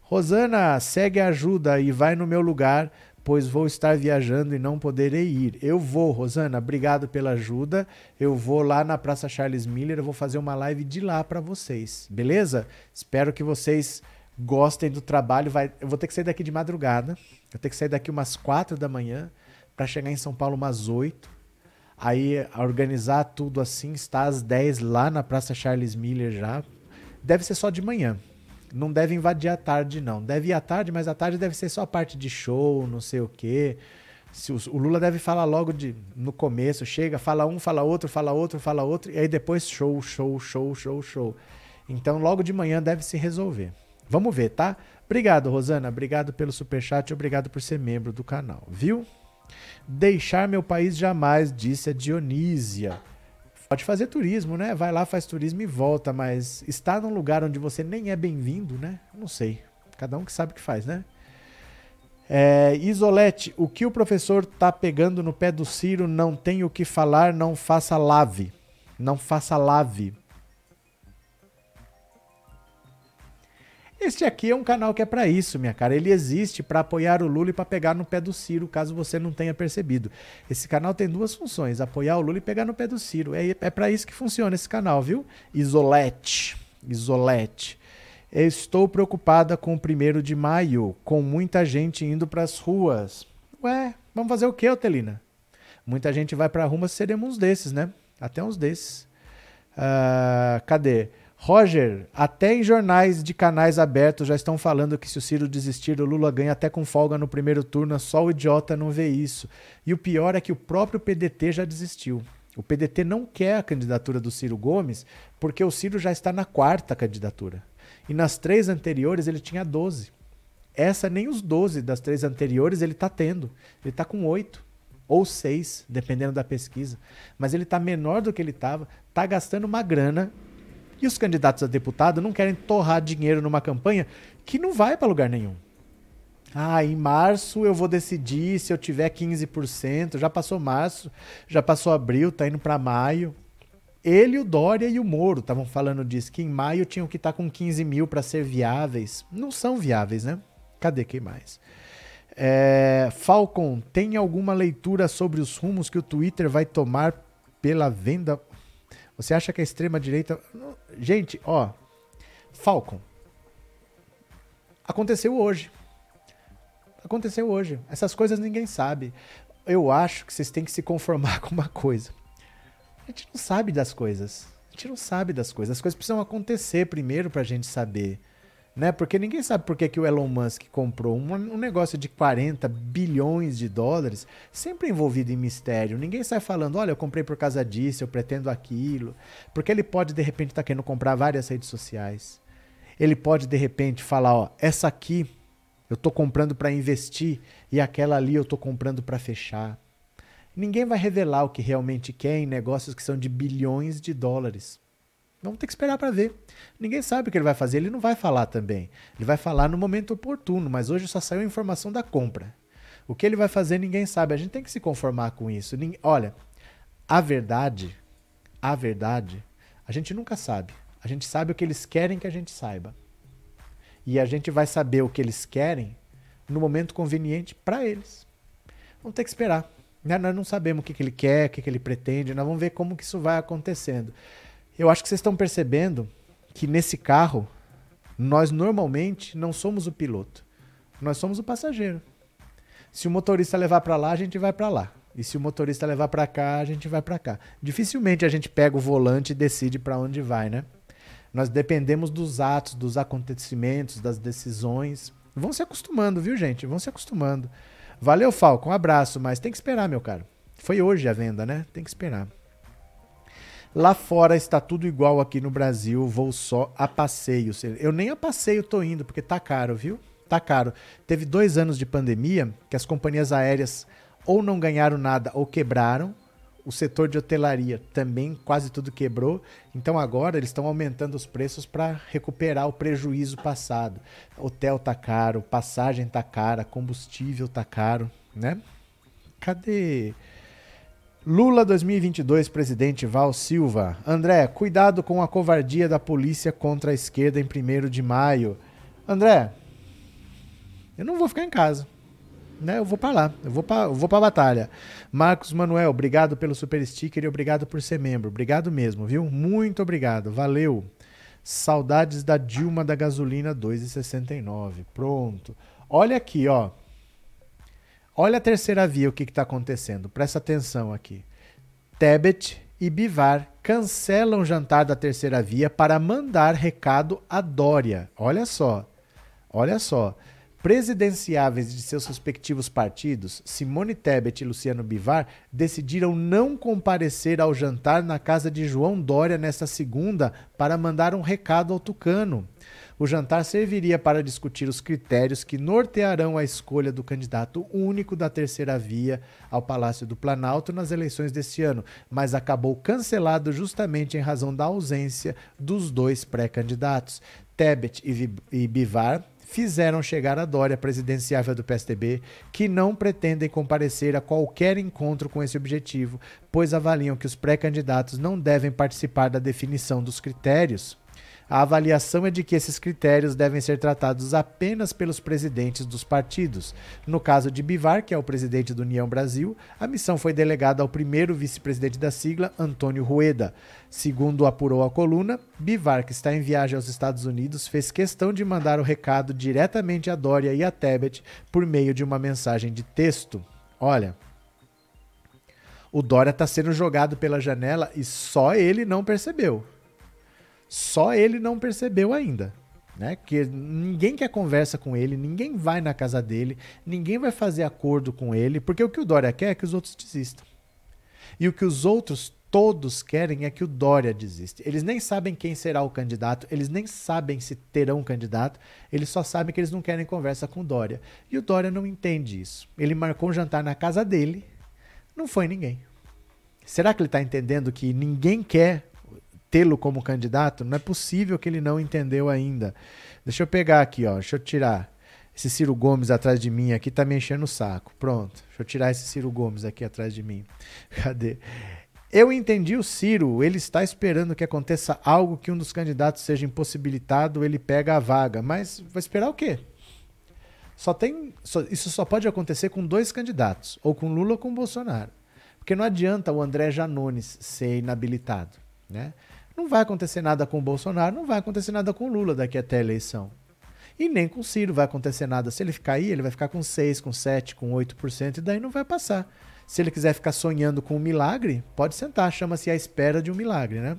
Speaker 1: Rosana, segue a ajuda e vai no meu lugar, pois vou estar viajando e não poderei ir. Eu vou, Rosana, obrigado pela ajuda. Eu vou lá na Praça Charles Miller, eu vou fazer uma live de lá para vocês, beleza? Espero que vocês gostem do trabalho. Vai, eu vou ter que sair daqui de madrugada. Eu tenho que sair daqui umas quatro da manhã para chegar em São Paulo umas oito. Aí organizar tudo assim, está às 10 lá na Praça Charles Miller já. Deve ser só de manhã. Não deve invadir a tarde, não. Deve ir à tarde, mas à tarde deve ser só a parte de show, não sei o quê. Se o, Lula deve falar logo de, no começo, chega, fala um, fala outro, fala outro, fala outro, e aí depois show, show, show, show, show. Então logo de manhã deve se resolver. Vamos ver, tá? Obrigado, Rosana. Obrigado pelo superchat e obrigado por ser membro do canal, viu? Deixar meu país jamais, disse a Dionísia. Pode fazer turismo, né? Vai lá, faz turismo e volta, mas estar num lugar onde você nem é bem-vindo, né? Não sei. Cada um que sabe o que faz, né? É, Isolete, o que o professor tá pegando no pé do Ciro não tem o que falar, não faça lave. Não faça lave. Este aqui é um canal que é para isso, minha cara. Ele existe para apoiar o Lula e para pegar no pé do Ciro, caso você não tenha percebido. Esse canal tem duas funções: apoiar o Lula e pegar no pé do Ciro. É, é para isso que funciona esse canal, viu? Isolete. Isolete. Estou preocupada com o primeiro de maio, com muita gente indo para as ruas. Ué, vamos fazer o que, Otelina? Muita gente vai para a rua, seremos uns desses, né? Até uns desses. Uh, cadê? Roger, até em jornais de canais abertos já estão falando que se o Ciro desistir, o Lula ganha até com folga no primeiro turno, só o idiota não vê isso. E o pior é que o próprio PDT já desistiu. O PDT não quer a candidatura do Ciro Gomes porque o Ciro já está na quarta candidatura. E nas três anteriores ele tinha 12. Essa nem os 12 das três anteriores ele está tendo. Ele está com 8 ou 6, dependendo da pesquisa. Mas ele está menor do que ele estava, está gastando uma grana e os candidatos a deputado não querem torrar dinheiro numa campanha que não vai para lugar nenhum. Ah, em março eu vou decidir se eu tiver 15%. Já passou março, já passou abril, tá indo para maio. Ele, o Dória e o Moro estavam falando disso, que em maio tinham que estar tá com 15 mil para ser viáveis. Não são viáveis, né? Cadê quem mais? É, Falcon, tem alguma leitura sobre os rumos que o Twitter vai tomar pela venda? Você acha que a extrema-direita. Gente, ó. Falcon. Aconteceu hoje. Aconteceu hoje. Essas coisas ninguém sabe. Eu acho que vocês têm que se conformar [laughs] com uma coisa. A gente não sabe das coisas. A gente não sabe das coisas. As coisas precisam acontecer primeiro pra gente saber. Né? Porque ninguém sabe por que, que o Elon Musk comprou um, um, negócio de 40 bilhões de dólares, sempre envolvido em mistério. Ninguém sai falando, olha, eu comprei por causa disso, eu pretendo aquilo. Porque ele pode, de repente, estar tá querendo comprar várias redes sociais. Ele pode, de repente, falar, ó, essa aqui eu estou comprando para investir e aquela ali eu estou comprando para fechar. Ninguém vai revelar o que realmente quer em negócios que são de bilhões de dólares. Vamos ter que esperar para ver. Ninguém sabe o que ele vai fazer, ele não vai falar também. Ele vai falar no momento oportuno, mas hoje só saiu a informação da compra. O que ele vai fazer ninguém sabe. A gente tem que se conformar com isso. Olha, a verdade, a verdade, a gente nunca sabe. A gente sabe o que eles querem que a gente saiba. E a gente vai saber o que eles querem no momento conveniente para eles. Vamos ter que esperar. Né? Nós não sabemos o que, que ele quer, o que, que ele pretende. Nós vamos ver como que isso vai acontecendo. Eu acho que vocês estão percebendo que nesse carro, nós normalmente não somos o piloto. Nós somos o passageiro. Se o motorista levar para lá, a gente vai para lá. E se o motorista levar para cá, a gente vai para cá. Dificilmente a gente pega o volante e decide para onde vai, né? Nós dependemos dos atos, dos acontecimentos, das decisões. Vão se acostumando, viu, gente? Vão se acostumando. Valeu, Falco. Um abraço, mas tem que esperar, meu caro. Foi hoje a venda, né? Tem que esperar. Lá fora está tudo igual aqui no Brasil, vou só a passeio. Eu nem a passeio tô indo, porque tá caro, viu? Tá caro. Teve dois anos de pandemia que as companhias aéreas ou não ganharam nada ou quebraram. O setor de hotelaria também quase tudo quebrou. Então agora eles estão aumentando os preços para recuperar o prejuízo passado. Hotel tá caro, passagem tá cara, combustível tá caro, né? Cadê? Lula 2022, presidente Val Silva. André, cuidado com a covardia da polícia contra a esquerda em 1 de maio. André, eu não vou ficar em casa. Né? Eu vou para lá, eu vou para vou a batalha. Marcos Manuel, obrigado pelo super sticker e obrigado por ser membro. Obrigado mesmo, viu? Muito obrigado, valeu. Saudades da Dilma da gasolina 2,69. Pronto. Olha aqui, ó. Olha a terceira via, o que está acontecendo. Presta atenção aqui. Tebet e Bivar cancelam o jantar da terceira via para mandar recado a Dória. Olha só. Olha só. Presidenciáveis de seus respectivos partidos, Simone Tebet e Luciano Bivar decidiram não comparecer ao jantar na casa de João Dória nesta segunda para mandar um recado ao Tucano. O jantar serviria para discutir os critérios que nortearão a escolha do candidato único da terceira via ao Palácio do Planalto nas eleições deste ano, mas acabou cancelado justamente em razão da ausência dos dois pré-candidatos. Tebet e Bivar fizeram chegar a Dória, presidenciável do PSDB, que não pretendem comparecer a qualquer encontro com esse objetivo, pois avaliam que os pré-candidatos não devem participar da definição dos critérios. A avaliação é de que esses critérios devem ser tratados apenas pelos presidentes dos partidos. No caso de Bivar, que é o presidente do União Brasil, a missão foi delegada ao primeiro vice-presidente da sigla, Antônio Rueda. Segundo apurou a coluna, Bivar, que está em viagem aos Estados Unidos, fez questão de mandar o recado diretamente a Dória e a Tebet por meio de uma mensagem de texto. Olha, o Dória está sendo jogado pela janela e só ele não percebeu. Só ele não percebeu ainda. Né? Que ninguém quer conversa com ele, ninguém vai na casa dele, ninguém vai fazer acordo com ele, porque o que o Dória quer é que os outros desistam. E o que os outros todos querem é que o Dória desista. Eles nem sabem quem será o candidato, eles nem sabem se terão um candidato, eles só sabem que eles não querem conversa com o Dória. E o Dória não entende isso. Ele marcou um jantar na casa dele, não foi ninguém. Será que ele está entendendo que ninguém quer tê-lo como candidato, não é possível que ele não entendeu ainda. Deixa eu pegar aqui, ó, deixa eu tirar. Esse Ciro Gomes atrás de mim aqui tá me enchendo o saco. Pronto, deixa eu tirar esse Ciro Gomes aqui atrás de mim. [laughs] Cadê? Eu entendi o Ciro, ele está esperando que aconteça algo que um dos candidatos seja impossibilitado, ele pega a vaga. Mas vai esperar o quê? Só tem, só, isso só pode acontecer com dois candidatos, ou com Lula ou com Bolsonaro. Porque não adianta o André Janones ser inabilitado, né? Não vai acontecer nada com o Bolsonaro, não vai acontecer nada com o Lula daqui até a eleição. E nem com o Ciro vai acontecer nada. Se ele ficar aí, ele vai ficar com 6, com 7, com 8% e daí não vai passar. Se ele quiser ficar sonhando com um milagre, pode sentar, chama-se a espera de um milagre, né?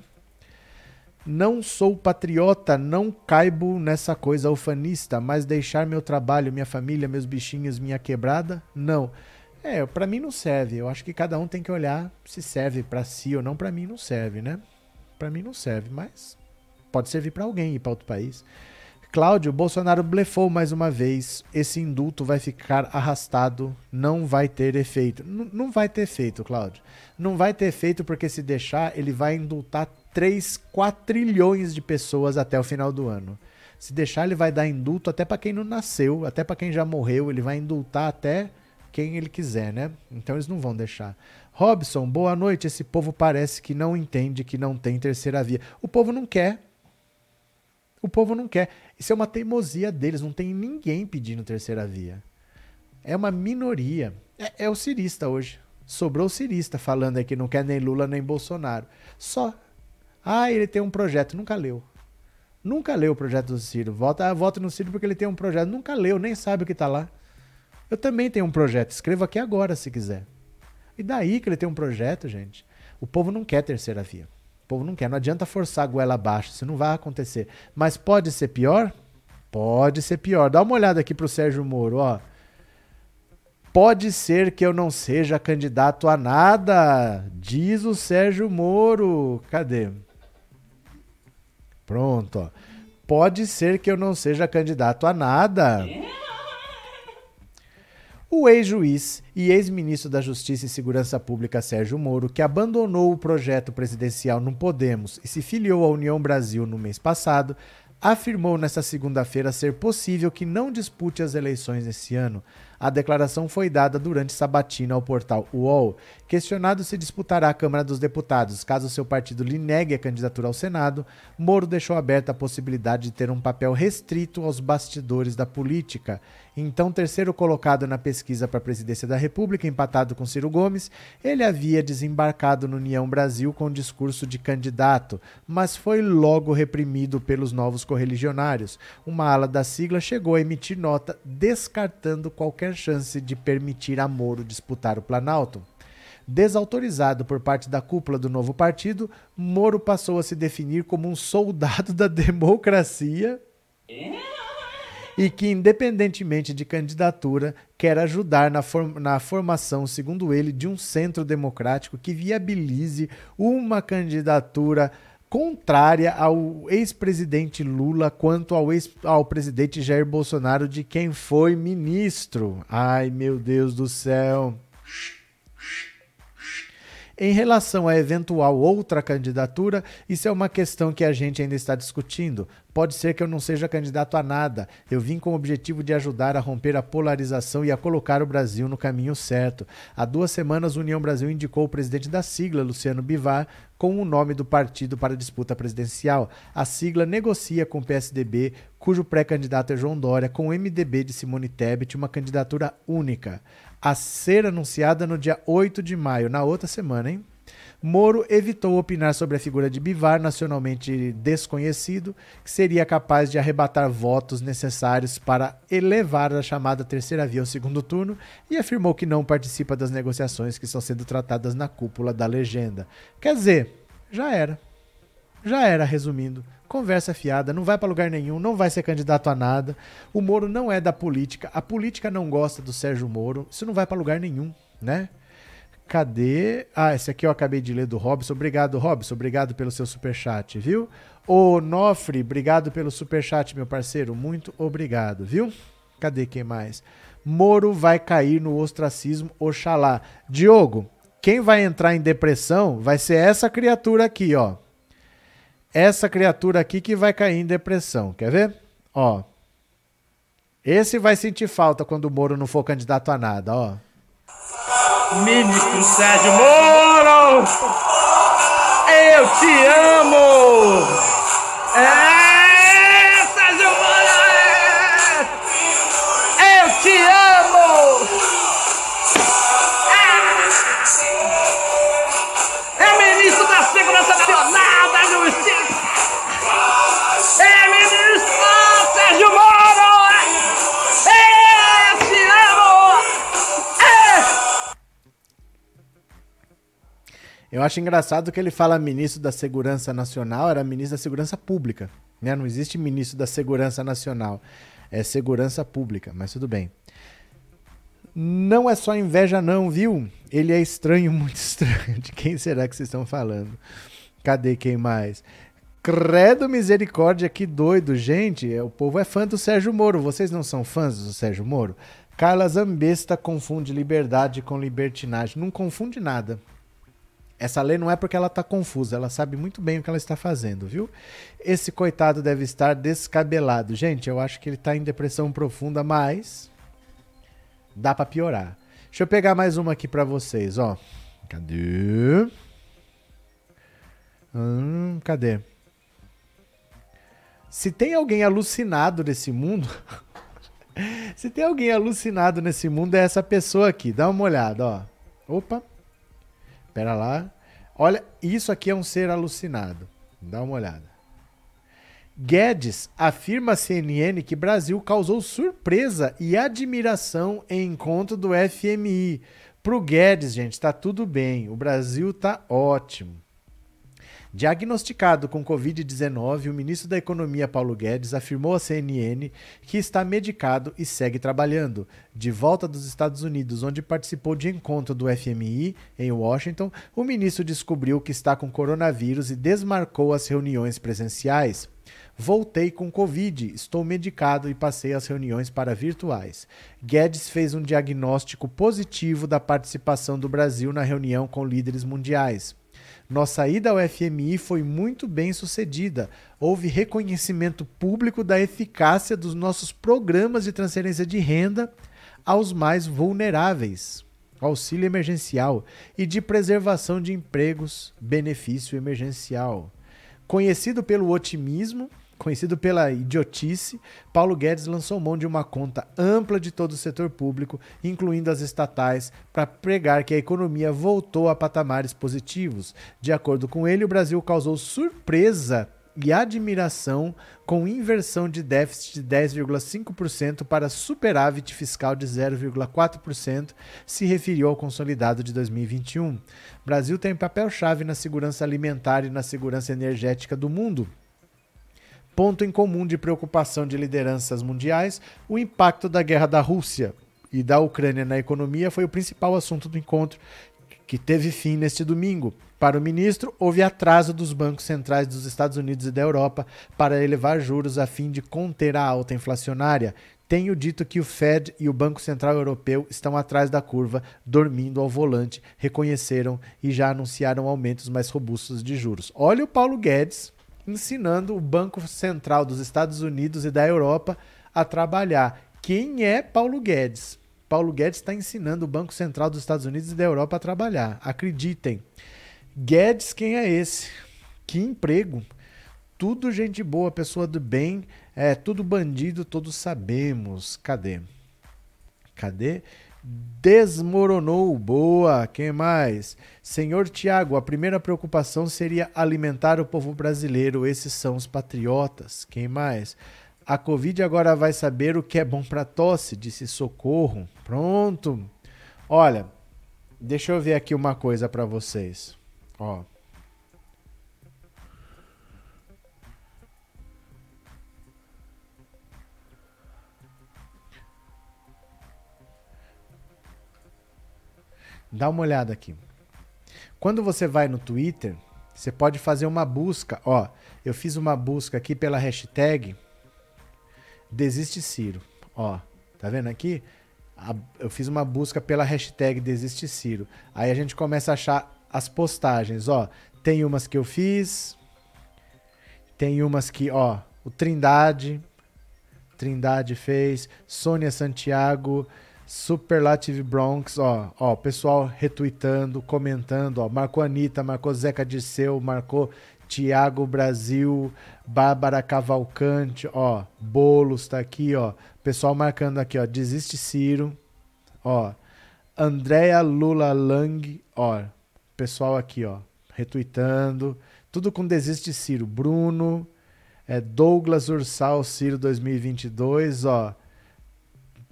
Speaker 1: Não sou patriota, não caibo nessa coisa ufanista, mas deixar meu trabalho, minha família, meus bichinhos, minha quebrada, não. É, para mim não serve. Eu acho que cada um tem que olhar se serve para si ou não. Para mim não serve, né? Para mim não serve, mas pode servir para alguém ir para outro país. Cláudio, Bolsonaro blefou mais uma vez. Esse indulto vai ficar arrastado, não vai ter efeito. N não vai ter efeito, Cláudio. Não vai ter efeito porque se deixar, ele vai indultar 3, 4 trilhões de pessoas até o final do ano. Se deixar, ele vai dar indulto até para quem não nasceu, até para quem já morreu, ele vai indultar até quem ele quiser, né? Então eles não vão deixar. Robson, boa noite. Esse povo parece que não entende que não tem terceira via. O povo não quer. O povo não quer. Isso é uma teimosia deles. Não tem ninguém pedindo terceira via. É uma minoria. É, é o cirista hoje. Sobrou o cirista falando que não quer nem Lula nem Bolsonaro. Só. Ah, ele tem um projeto. Nunca leu. Nunca leu o projeto do Ciro. Vota, voto no Ciro porque ele tem um projeto. Nunca leu, nem sabe o que está lá. Eu também tenho um projeto. Escreva aqui agora se quiser. E daí que ele tem um projeto, gente. O povo não quer terceira via. O povo não quer. Não adianta forçar a goela abaixo. Isso não vai acontecer. Mas pode ser pior? Pode ser pior. Dá uma olhada aqui pro Sérgio Moro, ó. Pode ser que eu não seja candidato a nada, diz o Sérgio Moro. Cadê? Pronto, ó. Pode ser que eu não seja candidato a nada. O ex-juiz e ex-ministro da Justiça e Segurança Pública Sérgio Moro, que abandonou o projeto presidencial no Podemos e se filiou à União Brasil no mês passado, afirmou nesta segunda-feira ser possível que não dispute as eleições esse ano, a declaração foi dada durante sabatina ao portal UOL. Questionado se disputará a Câmara dos Deputados caso seu partido lhe negue a candidatura ao Senado, Moro deixou aberta a possibilidade de ter um papel restrito aos bastidores da política. Então, terceiro colocado na pesquisa para a presidência da República, empatado com Ciro Gomes, ele havia desembarcado no União Brasil com discurso de candidato, mas foi logo reprimido pelos novos correligionários. Uma ala da sigla chegou a emitir nota descartando qualquer chance de permitir a Moro disputar o Planalto. Desautorizado por parte da cúpula do novo partido, Moro passou a se definir como um soldado [laughs] da democracia e que, independentemente de candidatura, quer ajudar na, form na formação, segundo ele, de um centro democrático que viabilize uma candidatura contrária ao ex-presidente Lula quanto ao, ex, ao presidente Jair Bolsonaro, de quem foi ministro. Ai, meu Deus do céu. Em relação a eventual outra candidatura, isso é uma questão que a gente ainda está discutindo. Pode ser que eu não seja candidato a nada. Eu vim com o objetivo de ajudar a romper a polarização e a colocar o Brasil no caminho certo. Há duas semanas, União Brasil indicou o presidente da sigla, Luciano Bivar, com o nome do partido para a disputa presidencial. A sigla negocia com o PSDB, cujo pré-candidato é João Dória, com o MDB de Simone Tebet, uma candidatura única a ser anunciada no dia 8 de maio, na outra semana, hein? Moro evitou opinar sobre a figura de Bivar, nacionalmente desconhecido, que seria capaz de arrebatar votos necessários para elevar a chamada terceira via ao segundo turno, e afirmou que não participa das negociações que estão sendo tratadas na cúpula da legenda. Quer dizer, já era. Já era, resumindo conversa fiada, não vai para lugar nenhum, não vai ser candidato a nada. O Moro não é da política, a política não gosta do Sérgio Moro, isso não vai para lugar nenhum, né? Cadê? Ah, esse aqui eu acabei de ler do Robson. Obrigado, Robson. Obrigado pelo seu superchat, viu? O Nofre, obrigado pelo superchat, meu parceiro. Muito obrigado, viu? Cadê quem mais? Moro vai cair no ostracismo, oxalá. Diogo, quem vai entrar em depressão vai ser essa criatura aqui, ó essa criatura aqui que vai cair em depressão. Quer ver? Ó. Esse vai sentir falta quando o Moro não for candidato a nada, ó.
Speaker 17: Ministro Sérgio Moro! Eu te amo! É, Eu
Speaker 1: acho engraçado que ele fala ministro da Segurança Nacional, era ministro da Segurança Pública. Né? Não existe ministro da Segurança Nacional. É segurança pública, mas tudo bem. Não é só inveja, não, viu? Ele é estranho, [laughs] muito estranho. De quem será que vocês estão falando? Cadê quem mais? Credo misericórdia, que doido. Gente, o povo é fã do Sérgio Moro. Vocês não são fãs do Sérgio Moro? Carla Zambesta confunde liberdade com libertinagem. Não confunde nada. Essa lei não é porque ela está confusa, ela sabe muito bem o que ela está fazendo, viu? Esse coitado deve estar descabelado. Gente, eu acho que ele está em depressão profunda, mas dá para piorar. Deixa eu pegar mais uma aqui para vocês, ó. Cadê? Hum, cadê? Se tem alguém alucinado nesse mundo, [laughs] se tem alguém alucinado nesse mundo é essa pessoa aqui. Dá uma olhada, ó. Opa. Pera lá. Olha, isso aqui é um ser alucinado. Dá uma olhada. Guedes afirma à CNN que Brasil causou surpresa e admiração em encontro do FMI. Pro Guedes, gente, tá tudo bem. O Brasil tá ótimo. Diagnosticado com Covid-19, o ministro da Economia Paulo Guedes afirmou à CNN que está medicado e segue trabalhando. De volta dos Estados Unidos, onde participou de encontro do FMI em Washington, o ministro descobriu que está com coronavírus e desmarcou as reuniões presenciais. Voltei com Covid, estou medicado e passei as reuniões para virtuais. Guedes fez um diagnóstico positivo da participação do Brasil na reunião com líderes mundiais. Nossa ida ao FMI foi muito bem sucedida. Houve reconhecimento público da eficácia dos nossos programas de transferência de renda aos mais vulneráveis, auxílio emergencial e de preservação de empregos, benefício emergencial. Conhecido pelo otimismo, Conhecido pela idiotice, Paulo Guedes lançou mão de uma conta ampla de todo o setor público, incluindo as estatais, para pregar que a economia voltou a patamares positivos. De acordo com ele, o Brasil causou surpresa e admiração com inversão de déficit de 10,5% para superávit fiscal de 0,4%, se referiu ao consolidado de 2021. O Brasil tem papel-chave na segurança alimentar e na segurança energética do mundo. Ponto em comum de preocupação de lideranças mundiais, o impacto da guerra da Rússia e da Ucrânia na economia foi o principal assunto do encontro, que teve fim neste domingo. Para o ministro, houve atraso dos bancos centrais dos Estados Unidos e da Europa para elevar juros a fim de conter a alta inflacionária. Tenho dito que o Fed e o Banco Central Europeu estão atrás da curva, dormindo ao volante, reconheceram e já anunciaram aumentos mais robustos de juros. Olha o Paulo Guedes ensinando o Banco Central dos Estados Unidos e da Europa a trabalhar. Quem é Paulo Guedes? Paulo Guedes está ensinando o Banco Central dos Estados Unidos e da Europa a trabalhar. Acreditem. Guedes, quem é esse? Que emprego! Tudo gente boa, pessoa do bem, é tudo bandido, todos sabemos. Cadê? Cadê? Desmoronou. Boa. Quem mais? Senhor Tiago, a primeira preocupação seria alimentar o povo brasileiro. Esses são os patriotas. Quem mais? A Covid agora vai saber o que é bom para tosse, disse Socorro. Pronto. Olha, deixa eu ver aqui uma coisa para vocês. Ó. Dá uma olhada aqui. Quando você vai no Twitter, você pode fazer uma busca. Ó, eu fiz uma busca aqui pela hashtag Desiste Ciro. Ó, tá vendo aqui? Eu fiz uma busca pela hashtag Desiste Ciro. Aí a gente começa a achar as postagens, ó. Tem umas que eu fiz, tem umas que, ó, o Trindade, Trindade fez, Sônia Santiago, Superlative Bronx, ó, ó, pessoal retweetando, comentando, ó, marcou Anitta, marcou Zeca Dirceu, marcou Tiago Brasil, Bárbara Cavalcante, ó, Bolos tá aqui, ó, pessoal marcando aqui, ó, Desiste Ciro, ó, Andréa Lula Lang, ó, pessoal aqui, ó, retweetando. Tudo com Desiste Ciro. Bruno, é Douglas Ursal Ciro 2022, ó.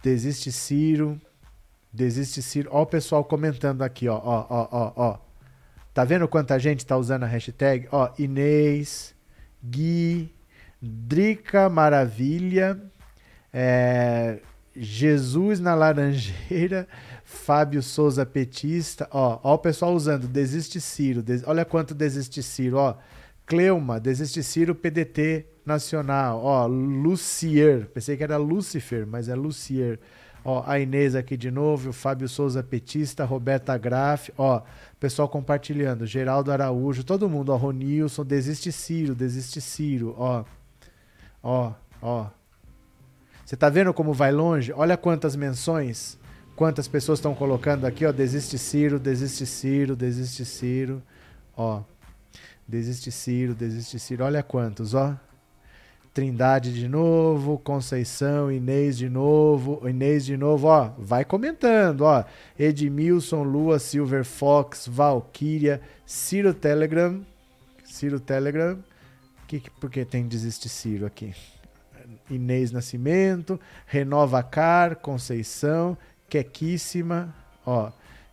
Speaker 1: Desiste Ciro. Desiste Ciro. Ó o pessoal comentando aqui, ó, ó, ó, ó, ó. Tá vendo quanta gente tá usando a hashtag? Ó, Inês, Gui, Drica Maravilha, é, Jesus na Laranjeira, Fábio Souza Petista, ó, ó o pessoal usando Desiste Ciro, des, olha quanto Desiste Ciro, ó, Cleuma, Desiste Ciro PDT Nacional, ó, Lucier, pensei que era Lucifer, mas é Lucier, ó, a Inês aqui de novo, o Fábio Souza Petista, Roberta Graff, ó, pessoal compartilhando, Geraldo Araújo, todo mundo, ó, Ronilson, Desiste Ciro, Desiste Ciro, ó, ó, ó, você tá vendo como vai longe? Olha quantas menções Quantas pessoas estão colocando aqui, ó, desiste Ciro, desiste Ciro, desiste Ciro, ó, desiste Ciro, desiste Ciro, olha quantos, ó. Trindade de novo, Conceição, Inês de novo, Inês de novo, ó, vai comentando, ó. Edmilson, Lua, Silver Fox, Valkyria, Ciro Telegram, Ciro Telegram, que, porque tem desiste Ciro aqui? Inês Nascimento, Renova Car, Conceição, Quequíssima, ó.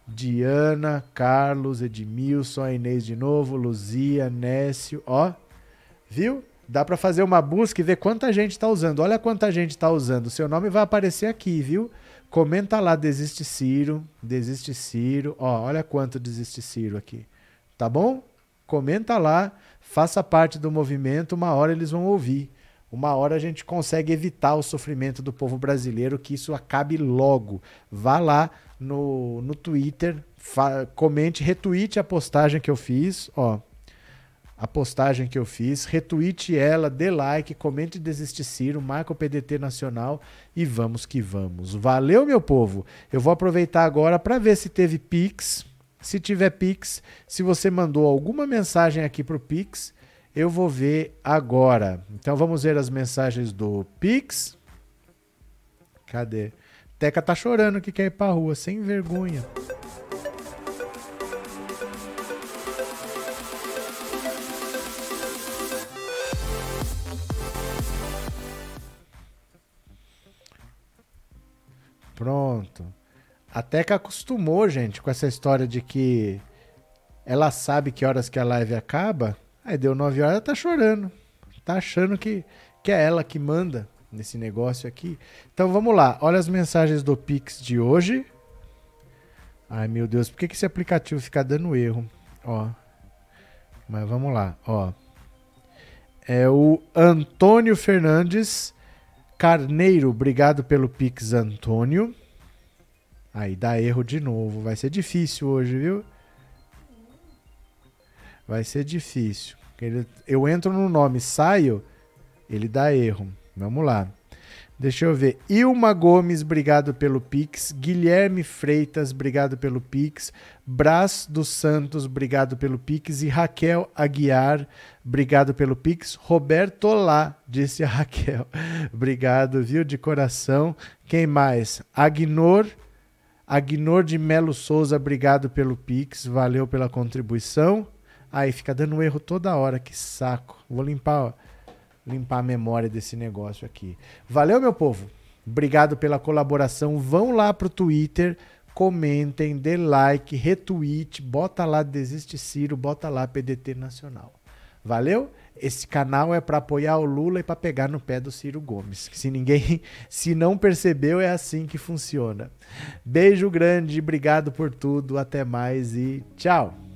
Speaker 1: Diana, Carlos, Edmilson, a Inês de novo, Luzia, Nécio, ó. Viu? Dá para fazer uma busca e ver quanta gente está usando. Olha quanta gente está usando. Seu nome vai aparecer aqui, viu? Comenta lá, desiste Ciro, desiste Ciro. Ó, olha quanto desiste Ciro aqui. Tá bom? Comenta lá, faça parte do movimento, uma hora eles vão ouvir uma hora a gente consegue evitar o sofrimento do povo brasileiro, que isso acabe logo. Vá lá no, no Twitter, comente, retweete a postagem que eu fiz, ó. A postagem que eu fiz, retweete ela, dê like, comente Desiste Ciro, marca o PDT Nacional e vamos que vamos. Valeu, meu povo! Eu vou aproveitar agora para ver se teve Pix. Se tiver Pix, se você mandou alguma mensagem aqui pro Pix, eu vou ver agora. Então vamos ver as mensagens do Pix. Cadê? Teca tá chorando que quer ir pra rua, sem vergonha. Pronto. A Teca acostumou, gente, com essa história de que ela sabe que horas que a live acaba. Aí deu 9 horas, ela tá chorando. Tá achando que, que é ela que manda nesse negócio aqui. Então vamos lá. Olha as mensagens do Pix de hoje. Ai, meu Deus, por que, que esse aplicativo fica dando erro? Ó. Mas vamos lá, ó. É o Antônio Fernandes Carneiro, obrigado pelo Pix, Antônio. Aí dá erro de novo. Vai ser difícil hoje, viu? Vai ser difícil. Ele- Eu entro no nome, saio, ele dá erro. Vamos lá. Deixa eu ver. Ilma Gomes, obrigado pelo Pix. Guilherme Freitas, obrigado pelo Pix. Brás dos Santos, obrigado pelo Pix. E Raquel Aguiar, obrigado pelo Pix. Roberto Olá, disse a Raquel. [laughs] obrigado, viu, de coração. Quem mais? Agnor. Agnor de Melo Souza, obrigado pelo Pix. Valeu pela contribuição. Aí fica dando erro toda hora, que saco. Vou limpar, limpar a memória desse negócio aqui. Valeu, meu povo. Obrigado pela colaboração. Vão lá pro Twitter, comentem, dê like, retweet, bota lá Desiste Ciro, bota lá PDT Nacional. Valeu? Esse canal é para apoiar o Lula e para pegar no pé do Ciro Gomes. Se ninguém, [laughs] se não percebeu, é assim que funciona. Beijo grande, obrigado por tudo, até mais e tchau.